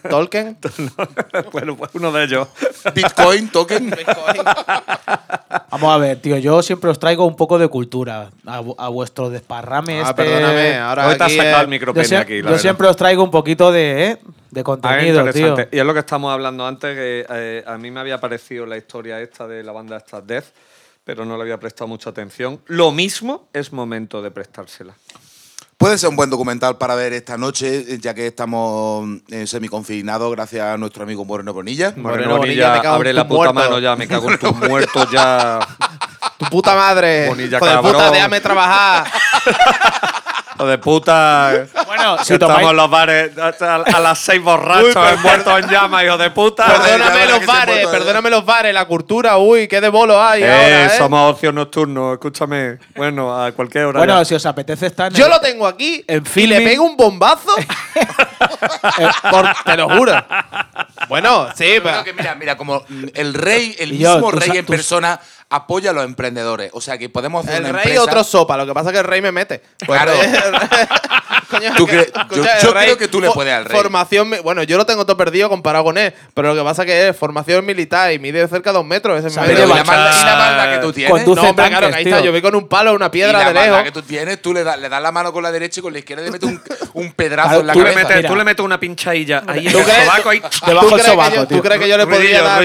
Tolkien. [LAUGHS] bueno, pues uno de ellos. Bitcoin, token. [LAUGHS] Vamos a ver, tío, yo siempre os traigo un poco de cultura a, vu- a vuestro desparrame. Ah, este- perdóname, ahora Hoy te has sacado el Yo, micropene aquí, la yo verdad. siempre os traigo un poquito de, ¿eh? De Ah, contenido, tío. interesante. Y es lo que estamos hablando antes, que eh, a mí me había parecido la historia esta de la banda esta Death, pero no le había prestado mucha atención. Lo mismo es momento de prestársela. Puede ser un buen documental para ver esta noche, ya que estamos eh, semiconfinados gracias a nuestro amigo Moreno Bonilla. Moreno Moreno Bonilla, Bonilla, me cago en abre tu la puta muerto. mano ya, me cago en [LAUGHS] tus muertos ya. Tu puta madre. Bonilla, de puta, cabrón. déjame trabajar. [LAUGHS] Hijo de puta. Bueno, si estamos tomáis, en los bares a, a las seis borrachos, muertos en llamas, hijo de puta. Perdóname ya, los bares, puede- perdóname los bares, la cultura, uy, qué de bolo hay Eh, ahora, ¿eh? somos ocio nocturno, escúchame. Bueno, a cualquier hora. bueno, ya. si os apetece estar en Yo el- lo tengo aquí En y le pego un bombazo. [LAUGHS] Eh, por- te lo juro. Bueno, sí, pero. que mira, mira, como el rey, el yo, mismo rey sa- en tú- persona apoya a los emprendedores. O sea que podemos hacer El una rey empresa. otro sopa, lo que pasa es que el rey me mete. Pues Claro. [LAUGHS] [LAUGHS] Coño, Tú que- yo- yo rey, creo que tú le puedes al rey. Formación, bueno, yo lo tengo todo perdido comparado con él, pero lo que pasa es que es formación militar y mide cerca de dos metros. Ese ¿y la, maldad, y que tú tienes? Conduce No, hombre, tanques, claro, que ahí está. Yo vi con un palo, una Y piedra la de lejos. que tú tienes, tú le, das- le das la mano con la derecha y con la izquierda le metes un, un pedrazo Claro, en la tú, le metes, Mira. tú le metes una pinchadilla ahí en ¿Tú el sobaco ahí. Debajo ¿Tú del crees, que sobaco. ¿Tú crees que yo le podría dar.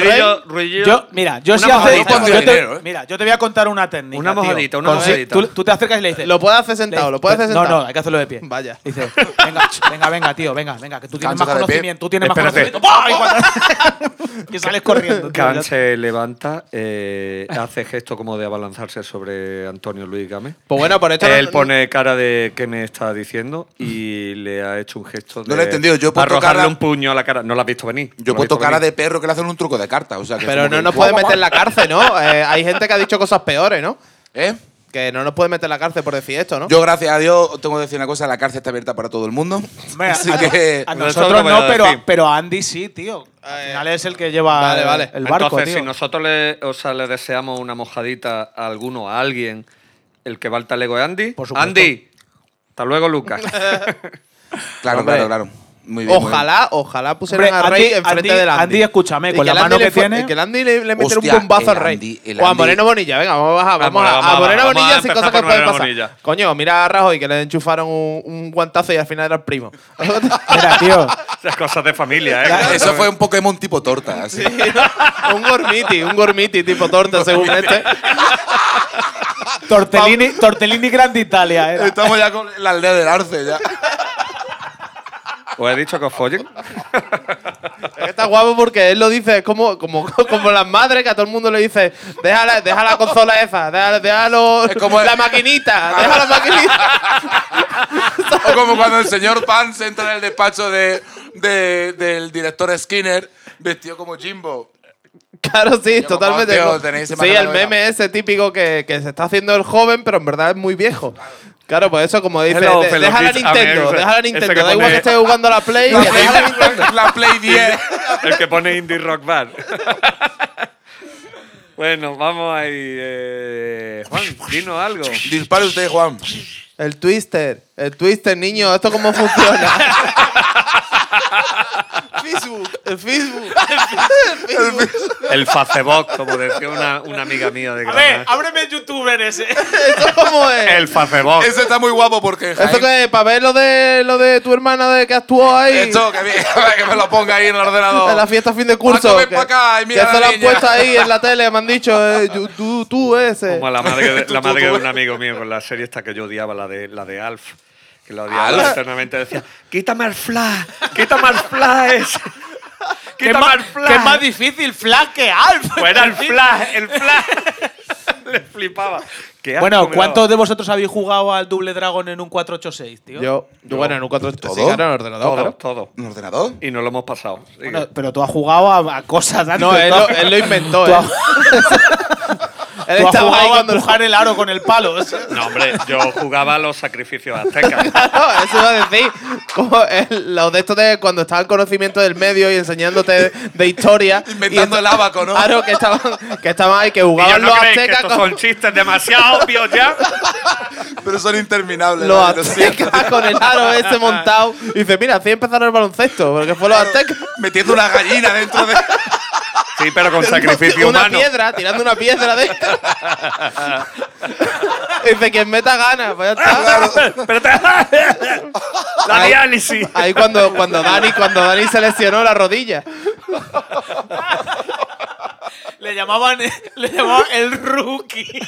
Yo, mira, yo sí ¿eh? Mira, yo te voy a contar una técnica. Una mojadita, una mojadita. Tú, te acercas y le dices. Lo puedes hacer sentado, lo puedes hacer No, sentado. no, hay que hacerlo de pie. Vaya. Dice, venga, venga, venga, tío, venga, venga, que tú tienes Cancha más de pie. conocimiento, tú tienes más conocimiento. ¡Pah! Y cuando- [LAUGHS] sales corriendo. tío. Khan se levanta, eh, hace gesto como de abalanzarse sobre Antonio Luis Gámez. Pues bueno, por esto. Él no- pone cara de qué me está diciendo y le ha hecho un gesto de No lo he entendido, yo he puesto arrojarle cara- un puño a la cara. No lo has visto venir. Yo he puesto cara venir. de perro que le hacen un truco de carta. O sea, que Pero como no que- nos puede meter en la cárcel, ¿no? Eh, hay gente que ha dicho cosas peores, ¿no? ¿Eh? Que no nos puede meter en la cárcel por decir esto, ¿no? Yo, gracias a Dios, tengo que decir una cosa: la cárcel está abierta para todo el mundo. Así a, que. a nosotros no, pero, pero a Andy sí, tío. Al final es el que lleva Vale, vale. el barco, Entonces, tío. si nosotros le, o sea, le deseamos una mojadita a alguno, a alguien, el que va al talego es Andy. Por supuesto. Andy, hasta luego, Lucas. [LAUGHS] Claro, Hombre. claro, claro. Muy bien. muy bien. Ojalá, ojalá pusieran Hombre, a Rey Andy- enfrente Andy- del Andy. Andy, escúchame, Y con la mano que tiene- Que el Andy le, le metiera Hostia, un bombazo al Rey. O a Moreno Bonilla, venga, vamos a bajar. Vamos, Vamos, a, vamos, a Moreno vamos a Bonilla sin cosas que por pueden pasar. Bonilla. Coño, mira a Rajoy que le enchufaron un, un guantazo y al final era el primo. [LAUGHS] Mira, tío. Esas cosas de familia, ¿eh? Eso fue un Pokémon tipo torta. Así. un gormiti, un gormiti tipo torta según este. Tortellini, tortellini Grande Italia. Estamos ya con la aldea del Arce. Ya. ¿Os he dicho que os follen? Es que Está guapo porque él lo dice es como, como, [LAUGHS] como las madres que a todo el mundo le dice déjala, deja la consola esa, déjalo, como- la maquinita, deja la maquinita. [LAUGHS] O como cuando el señor Pan se entra en el despacho de, de- del director Skinner vestido como Jimbo. Claro, sí, Yo, totalmente. tío, sí, el meme ese típico que, que se está haciendo el joven, pero en verdad es muy viejo. Claro, pues eso como dice, Hello, de- fellow deja la kids. A Nintendo, ese- deja la ese Nintendo, que da igual que esté jugando a la Play, que deja la Nintendo. La Play 10. [LAUGHS] El que pone Indie Rock Bar. [LAUGHS] bueno, vamos ahí. eh, Juan, dinos algo. Dispare usted, Juan. El Twister, el Twister, niño, ¿esto cómo funciona? [LAUGHS] Facebook, [LAUGHS] el Facebook. El Facebook. El Facebook, como decía una, una amiga mía de A ver, Granada. ábreme el youtuber ese. [LAUGHS] ¿Eso cómo es? El Facebook. Ese está muy guapo porque. ¿Esto Jaén- qué es? ¿Para ver lo de, lo de tu hermana de que actuó ahí? Esto, que, me- [LAUGHS] que me lo ponga ahí en el ordenador. En la fiesta fin de curso. Ven que, pa' acá y mira que la se lo han niña. puesto ahí en la tele, me han dicho, eh, tú, tú, tú ese. Como la madre, de, Tú, la tú, madre tú. de un amigo mío con la serie esta que yo odiaba, la de, la de Alf. Que la odiaba eternamente. Decía, quítame el flash, quítame el flash ese. [LAUGHS] ¿Qué Quítame más, el flash. qué más difícil, Flash que Alf. Pues era el flash, el flash. [LAUGHS] Le flipaba. Qué Bueno, ¿cuántos de vosotros habéis jugado al Double Dragon en un 486, tío? Yo, yo, bueno, en un 4 ¿Todo? Sí, claro, en el ordenador, Todo, claro. todo. ¿Un ordenador? Y nos lo hemos pasado. Bueno, pero tú has jugado a, a cosas antes. No, él lo, él lo inventó, ¿eh? [LAUGHS] Él Tú has estaba ahí jugado a cuando lo- empujar el aro con el palo. [LAUGHS] No, hombre, yo jugaba a los sacrificios aztecas. [LAUGHS] Claro, eso iba a decir. Como el- los de estos de cuando estaba en conocimiento del medio y enseñándote de, de historia. [LAUGHS] Inventando Y el abaco, ¿no? Claro, que estaban, que estaban ahí, que Y jugaban no los creéis que aztecas estos con, son chistes demasiado obvios ya. Pero son interminables. los ¿vale? Lo siento. aztecas con el aro ese montado. Y dice, mira, así empezaron el baloncesto, porque fue los aztecas. Metiendo una gallina dentro de. Sí, pero con sacrificio una humano. piedra, tirando una piedra de Dice, quien meta ganas, pues ya está. Pero te- [LAUGHS] La Ahí- diálisis. Ahí cuando, cuando Dani, cuando Dani se lesionó la rodilla. Le llamaban, le llamaban el rookie.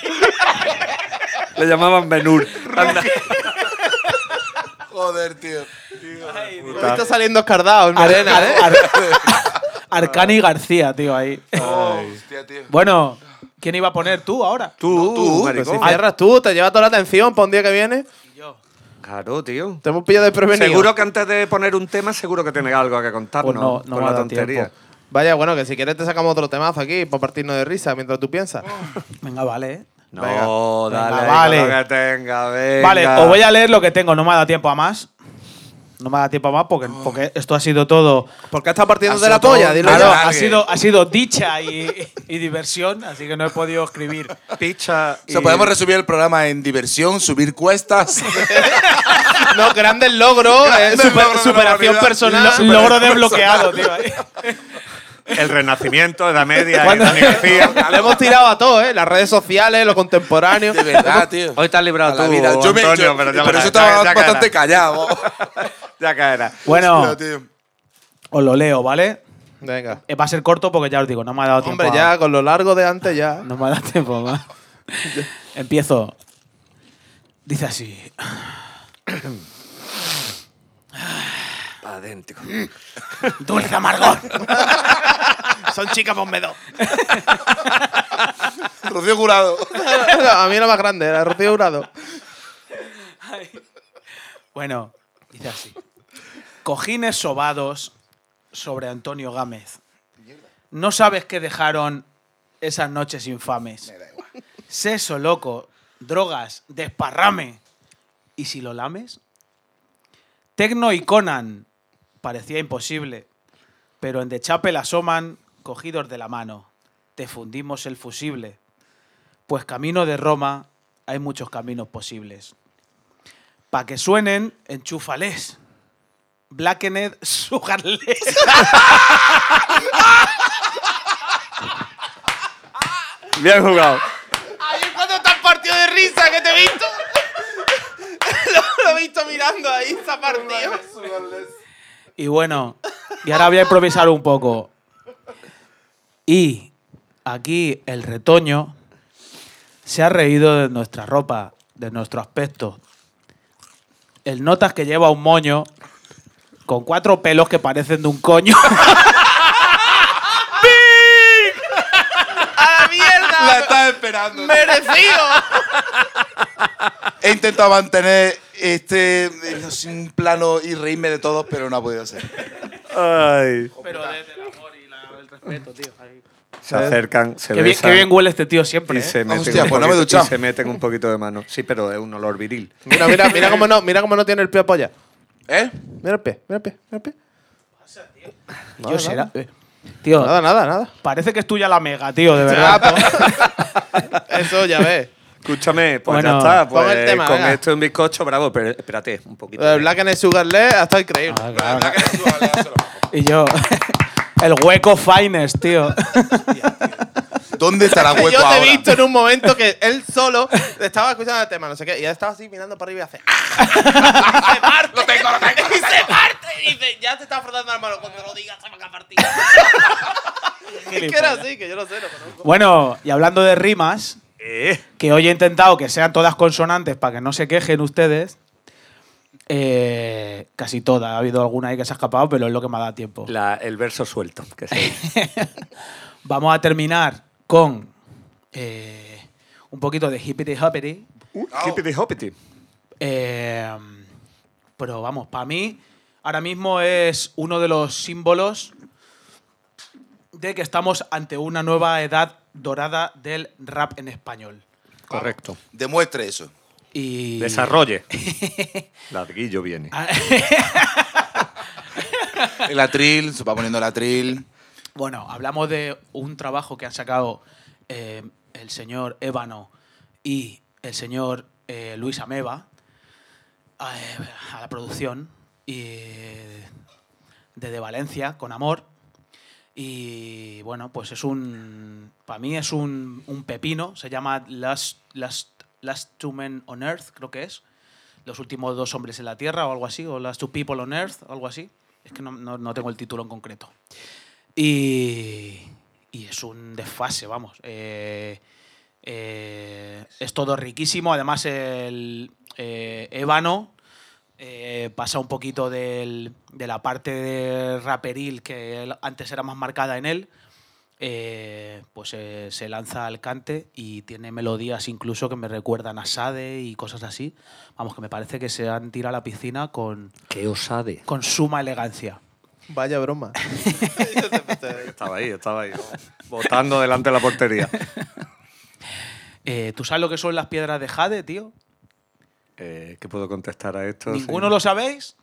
Le llamaban Benur. Anda. Joder, tío. Hoy está saliendo escardado en Merena, ¿eh? Arcani García, tío, ahí. Hostia, tío. Bueno, ¿quién iba a poner tú ahora? Tú, tú, Pues si maricón. cierras tú, te lleva toda la atención para un día que viene. Claro, tío. Te hemos pillado desprevenido. Seguro que antes de poner un tema, seguro que tienes algo que contarnos. Pues no, no con me ha la tontería. tiempo. Vaya, bueno, que si quieres te sacamos otro temazo aquí para partirnos de risa mientras tú piensas. Venga, vale. ¿eh? No, Venga. dale, Venga, vale. vale. que tenga, venga. Vale, os voy a leer lo que tengo. No me ha dado tiempo a más. No me dado tiempo más porque, porque esto ha sido todo. ¿Por qué estás partiendo de la todo- polla? Dilo Claro, ha sido, ha sido dicha y, [LAUGHS] y diversión, así que no he podido escribir. Picha. O sea, podemos resumir el programa en diversión, subir cuestas. [LAUGHS] No, grandes logros, eh, super- la superación personal. Lo- logro desbloqueado, tío. [LAUGHS] El renacimiento, Edad Media. Dani García. [LAUGHS] Le hemos tirado a todo, ¿eh? Las redes sociales, lo contemporáneo. De verdad, tío. Hoy te has librado A la tú, vida. Yo me Antonio, yo- pero ya verás, eso estaba ya- ya bastante caerá. callado. [LAUGHS] Ya caerá. Bueno, tío. os lo leo, ¿vale? Venga. Eh, Va a ser corto porque ya os digo, no me ha dado tiempo. Hombre, a- ya con lo largo de antes ya. No me ha dado tiempo más. [LAUGHS] Empiezo. Dice así. Adentro. [LAUGHS] Dulce amargor. [LAUGHS] Son chicas bombedo. [LAUGHS] Rocío Jurado. a mí era más grande, era Rocío Jurado. Bueno, dice así. Cojines sobados sobre Antonio Gámez. No sabes qué dejaron esas noches infames. Seso loco, drogas, desparrame. ¿Y si lo lames? Tecno y Conan. Parecía imposible. Pero en The Chapel asoman cogidos de la mano. Te fundimos el fusible. Pues camino de Roma hay muchos caminos posibles. Pa' que suenen, enchúfales. Blackened Sugarless. Bien jugado. Ahí es cuando estás partido de risa que te he visto. [LAUGHS] lo, lo he visto mirando ahí, está partido. Y bueno, y ahora voy a improvisar un poco. Y aquí el retoño se ha reído de nuestra ropa, de nuestro aspecto. El notas que lleva un moño con cuatro pelos que parecen de un coño. [LAUGHS] ¡A la mierda! La estaba esperando. ¡Merecido! He intentado mantener este no sé, un plano y reírme de todos, pero no ha podido ser. Ay. Pero desde el amor y el respeto, tío. Se acercan, se Qué bien, besan qué bien huele este tío siempre. y ¿eh? se meten, Hostia, un pues no me he poquito- duchado. y se meten un poquito de mano. Sí, pero es un olor viril. Mira, mira, mira cómo no, mira cómo no tiene el pie polla. ¿Eh? Mira el pie, mira el pie, mira el pie. Yo será. Tío, Nada, nada, nada. parece que es tuya la mega, tío, de verdad. [LAUGHS] Eso ya ves. Escúchame, pues Bueno, ya está. pon Pues el tema, con venga. esto es un bizcocho, bravo, pero espérate un poquito. El Black and Sugarless ha estado increíble. Ah, claro. Y yo, [LAUGHS] el hueco finest, tío. ¿Dónde estará hueco yo te ahora? he visto en un momento que él solo estaba escuchando el tema, no sé qué, y él estaba así mirando para arriba y hace. ¡Ah! se parte. Lo tengo, lo tengo. Y se parte. Y dice, ya te está frotando la mano. Cuando lo digas, se va a partir. [LAUGHS] es que era así, que yo lo sé, lo conozco. Bueno, y hablando de rimas, Eh, que hoy he intentado que sean todas consonantes para que no se quejen ustedes. Eh, casi todas. Ha habido alguna ahí que se ha escapado, pero es lo que me ha dado tiempo. la- el verso suelto. Que. [LAUGHS] Vamos a terminar con eh, un poquito de hippity hoppity. Hippity hoppity. Eh, pero vamos, para mí ahora mismo es uno de los símbolos de que estamos ante una nueva edad dorada del rap en español. Correcto. Demuestre eso. Y Desarrolle. [LAUGHS] Ladguillo viene. [LAUGHS] El atril, se va poniendo el atril. Bueno, hablamos de un trabajo que han sacado eh, el señor Ébano y el señor eh, Luis Ameba eh, a la producción y, desde Valencia, con amor. Y bueno, pues es un. Para mí es un, un pepino. Se llama Last, Last, Last Two Men on Earth, creo que es. Los últimos dos hombres en la Tierra o algo así. O Last Two People on Earth, algo así. Es que no, no- no tengo el título en concreto. Y, y es un desfase, vamos. Eh, eh, es todo riquísimo. Además, el eh, Ébano eh, pasa un poquito del- de la parte de raperil que él- antes era más marcada en él. eh, pues eh, se lanza al cante y tiene melodías incluso que me recuerdan a Sade y cosas así. Vamos, que me parece que se han tirado a la piscina con, Qué osade. con suma elegancia. Vaya broma. [LAUGHS] Estaba ahí, estaba ahí. Votando delante de la portería. [LAUGHS] Eh, ¿Tú sabes lo que son las piedras de jade, tío? Eh, ¿Qué puedo contestar a esto? ¿Ninguno lo sabéis?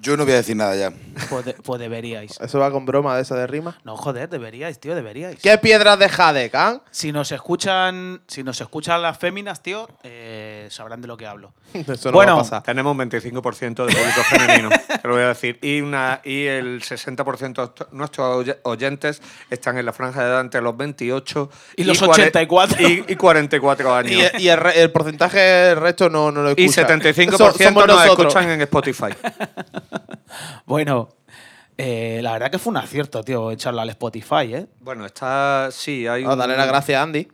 Yo no voy a decir nada ya. Pues, de- pues deberíais. Eso va con broma de esa de rima. No, joder, deberíais, tío, deberíais. ¿Qué piedras de Jade, Can? Si nos escuchan, si nos escuchan las féminas, tío, eh, sabrán de lo que hablo. [LAUGHS] Eso no Bueno, va a pasar. Tenemos un 25% de público femenino, te lo voy a decir. Y, una, y el 60% de nuestros oye- oyentes están en la franja de edad entre los 28 Y los cuare- 84. Y, y 44 [LAUGHS] años. Y, y el, re- el porcentaje, el resto no, no lo escucha. Y 75% So- somos nos nosotros. escuchan en Spotify. [LAUGHS] [LAUGHS] Bueno, eh, la verdad que fue un acierto, tío, echarlo al Spotify, ¿eh? Bueno, está. Sí, hay Ah, un. dale las gracias a Andy.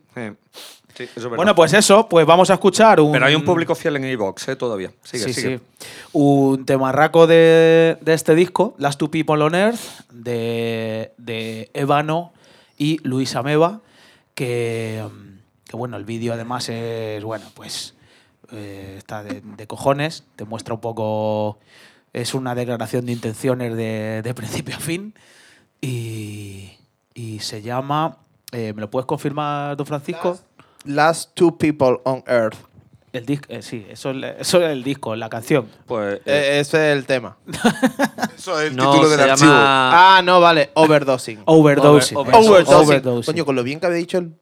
Sí, eso. Bueno, pues eso, pues vamos a escuchar un. Pero hay un público fiel en iVoox, ¿eh? Todavía. Sigue, sí, sigue. sí. Un temarraco de, de este disco, Last Two People on Earth, de, de Ébano y Luis Ameba, que, que bueno, el vídeo además es, bueno, pues eh, está de, de cojones, te muestra un poco, es una declaración de intenciones de, de principio a fin y, y se llama, eh, ¿me lo puedes confirmar, don Francisco? Last two people on earth. El disco, sí, eso es, eso es el disco, la canción. Pues. eh, Eh, ese es el tema. [LAUGHS] Eso es el no, título del archivo. llama. Ah, no, vale. Overdosing. Overdosing. Over- Overdosing. overdosing. Coño, con lo bien que había dicho el.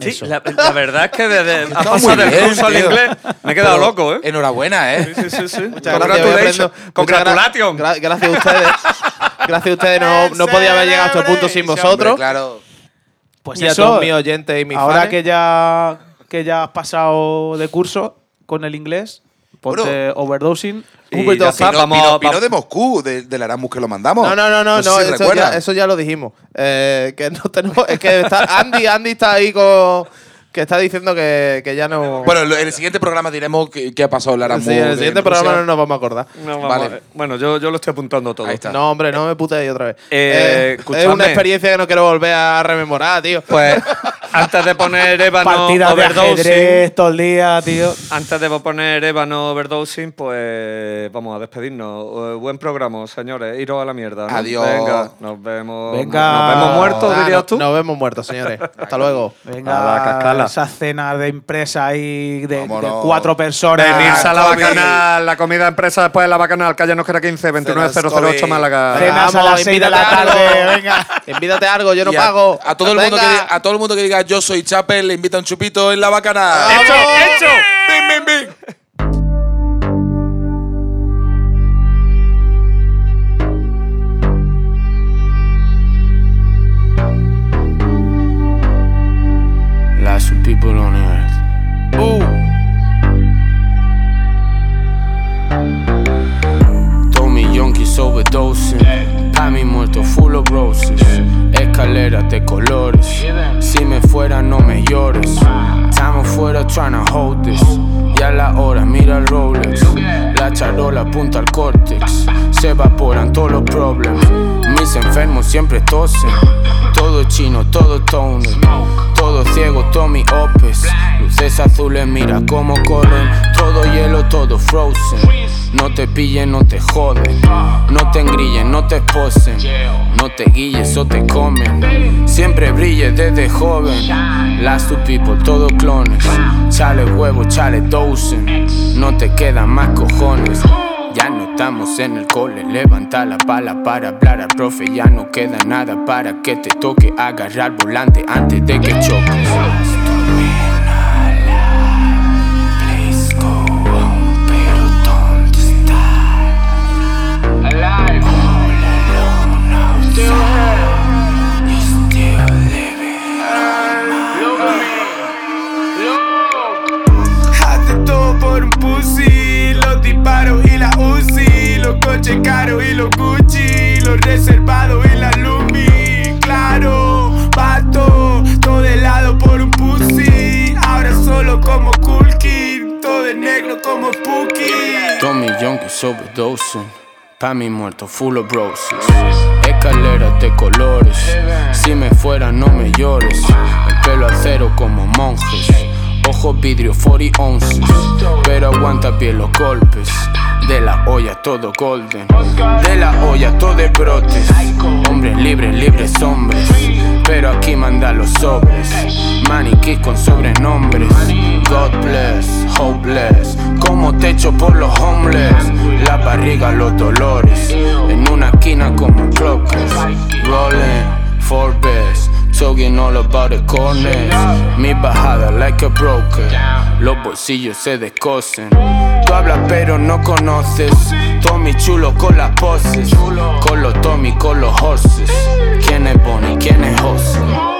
Sí, la, la verdad es que desde [LAUGHS] ha Está pasado del ruso al inglés. Me he quedado Pero loco, ¿eh? Enhorabuena, ¿eh? Sí, sí, sí. Muchas gracias. Congratulations. gra- gracias a ustedes. Gracias a ustedes. No, no podía haber llegado a este punto sin Hombre, vosotros. claro. Pues y a eso, todos mis oyentes y mis ahora fans. que ya, que ya has pasado de curso con el inglés, ponte Bueno. overdosing. Y Overdosing. ya Vino, vamos- vino- vino de Moscú, de- del Erasmus que lo mandamos. No, no, no, no, sé no, si eso, ya, eso ya lo dijimos. Eh, que no tenemos, es que está, Andy, Andy está ahí con. Que está diciendo que, que ya no. Bueno, en el siguiente programa diremos qué, qué ha pasado en sí, en el siguiente programa no nos vamos a acordar. No, vamos, Vale. eh, Bueno, yo, yo lo estoy apuntando todo. Ahí está. No, hombre, no me puteéis otra vez. Eh, es escuchadme. una experiencia que no quiero volver a rememorar, tío. Pues [LAUGHS] antes de poner ébano Partidas overdosing, ajedrez todo el día, tío. antes de poner ébano overdosing, pues vamos a despedirnos. Eh, buen programa, señores. Iros a la mierda. ¿no? Adiós. Venga, nos vemos. Venga. Nos vemos muertos, Ah, dirías tú. Nos vemos muertos, señores. Hasta luego. Venga, A la cascala. Esa cena de empresa ahí de, de Vámonos. cuatro personas. Venirse a la bacanal, la comida de empresa después de la bacanal, calle Nosquera 15, 29008 Toby. Málaga. Cenas a vamos, las 6 de la invítate tarde, algo. venga. Envídate algo, yo no Y a, pago. A todo, el mundo que, Venga. diga- a todo el mundo que diga yo soy Chapel le invita un chupito en la bacana. ¡Hecho, hecho! ¡Bim, bim, bim! Lots of people on earth. Tommy Yonkis overdosing. Pami muerto full of roses. Escaleras de colores. Si me fuera, no me llores. Estamos fuera trying to hold this. Ya la hora, mira el Rolex. La charola apunta al córtex. Se evaporan todos los problemas. Mis enfermos siempre tosen. Todo chino, todo toner. Todo ciego, Tommy Opes. Luces azules, mira cómo corren. Todo hielo, todo frozen. No te pillen, no te joden. No te engrillen, no te esposen. No te guilles o te comen. Siempre brille desde joven. Last to people, todos clones. Chale huevo, chale dosen. No te quedan más cojones. Ya no estamos en el cole, levanta la pala para hablar al profe. Ya no queda nada para que te toque agarrar volante antes de que choques. Los coches caros y los Gucci, los reservados y la Lumi. Claro, pato, todo helado por un pussy, ahora solo como Cool Kid, todo de negro como Spooky. Tommy Yonkis overdosing. Pa' mi muerto, full of roses. Escaleras de colores. Si me fuera, no me llores. El pelo al cero como monjes. Ojos vidrio, 40 onces. Pero aguanta bien los golpes. De la olla todo golden. De la olla todo de brotes. Hombres libres, libres hombres. Pero aquí manda los sobres. Maniquís con sobrenombres. God bless, hopeless. Como techo por los homeless. La barriga, los dolores. En una esquina como clockers. Rolling, Forbes talking all about the corners. Mi bajada like a broker, los bolsillos se descosen. Tú hablas pero no conoces. Tommy chulo con las poses, con los Tommy, con los horses. ¿Quién es Bonnie? ¿Quién es Jose?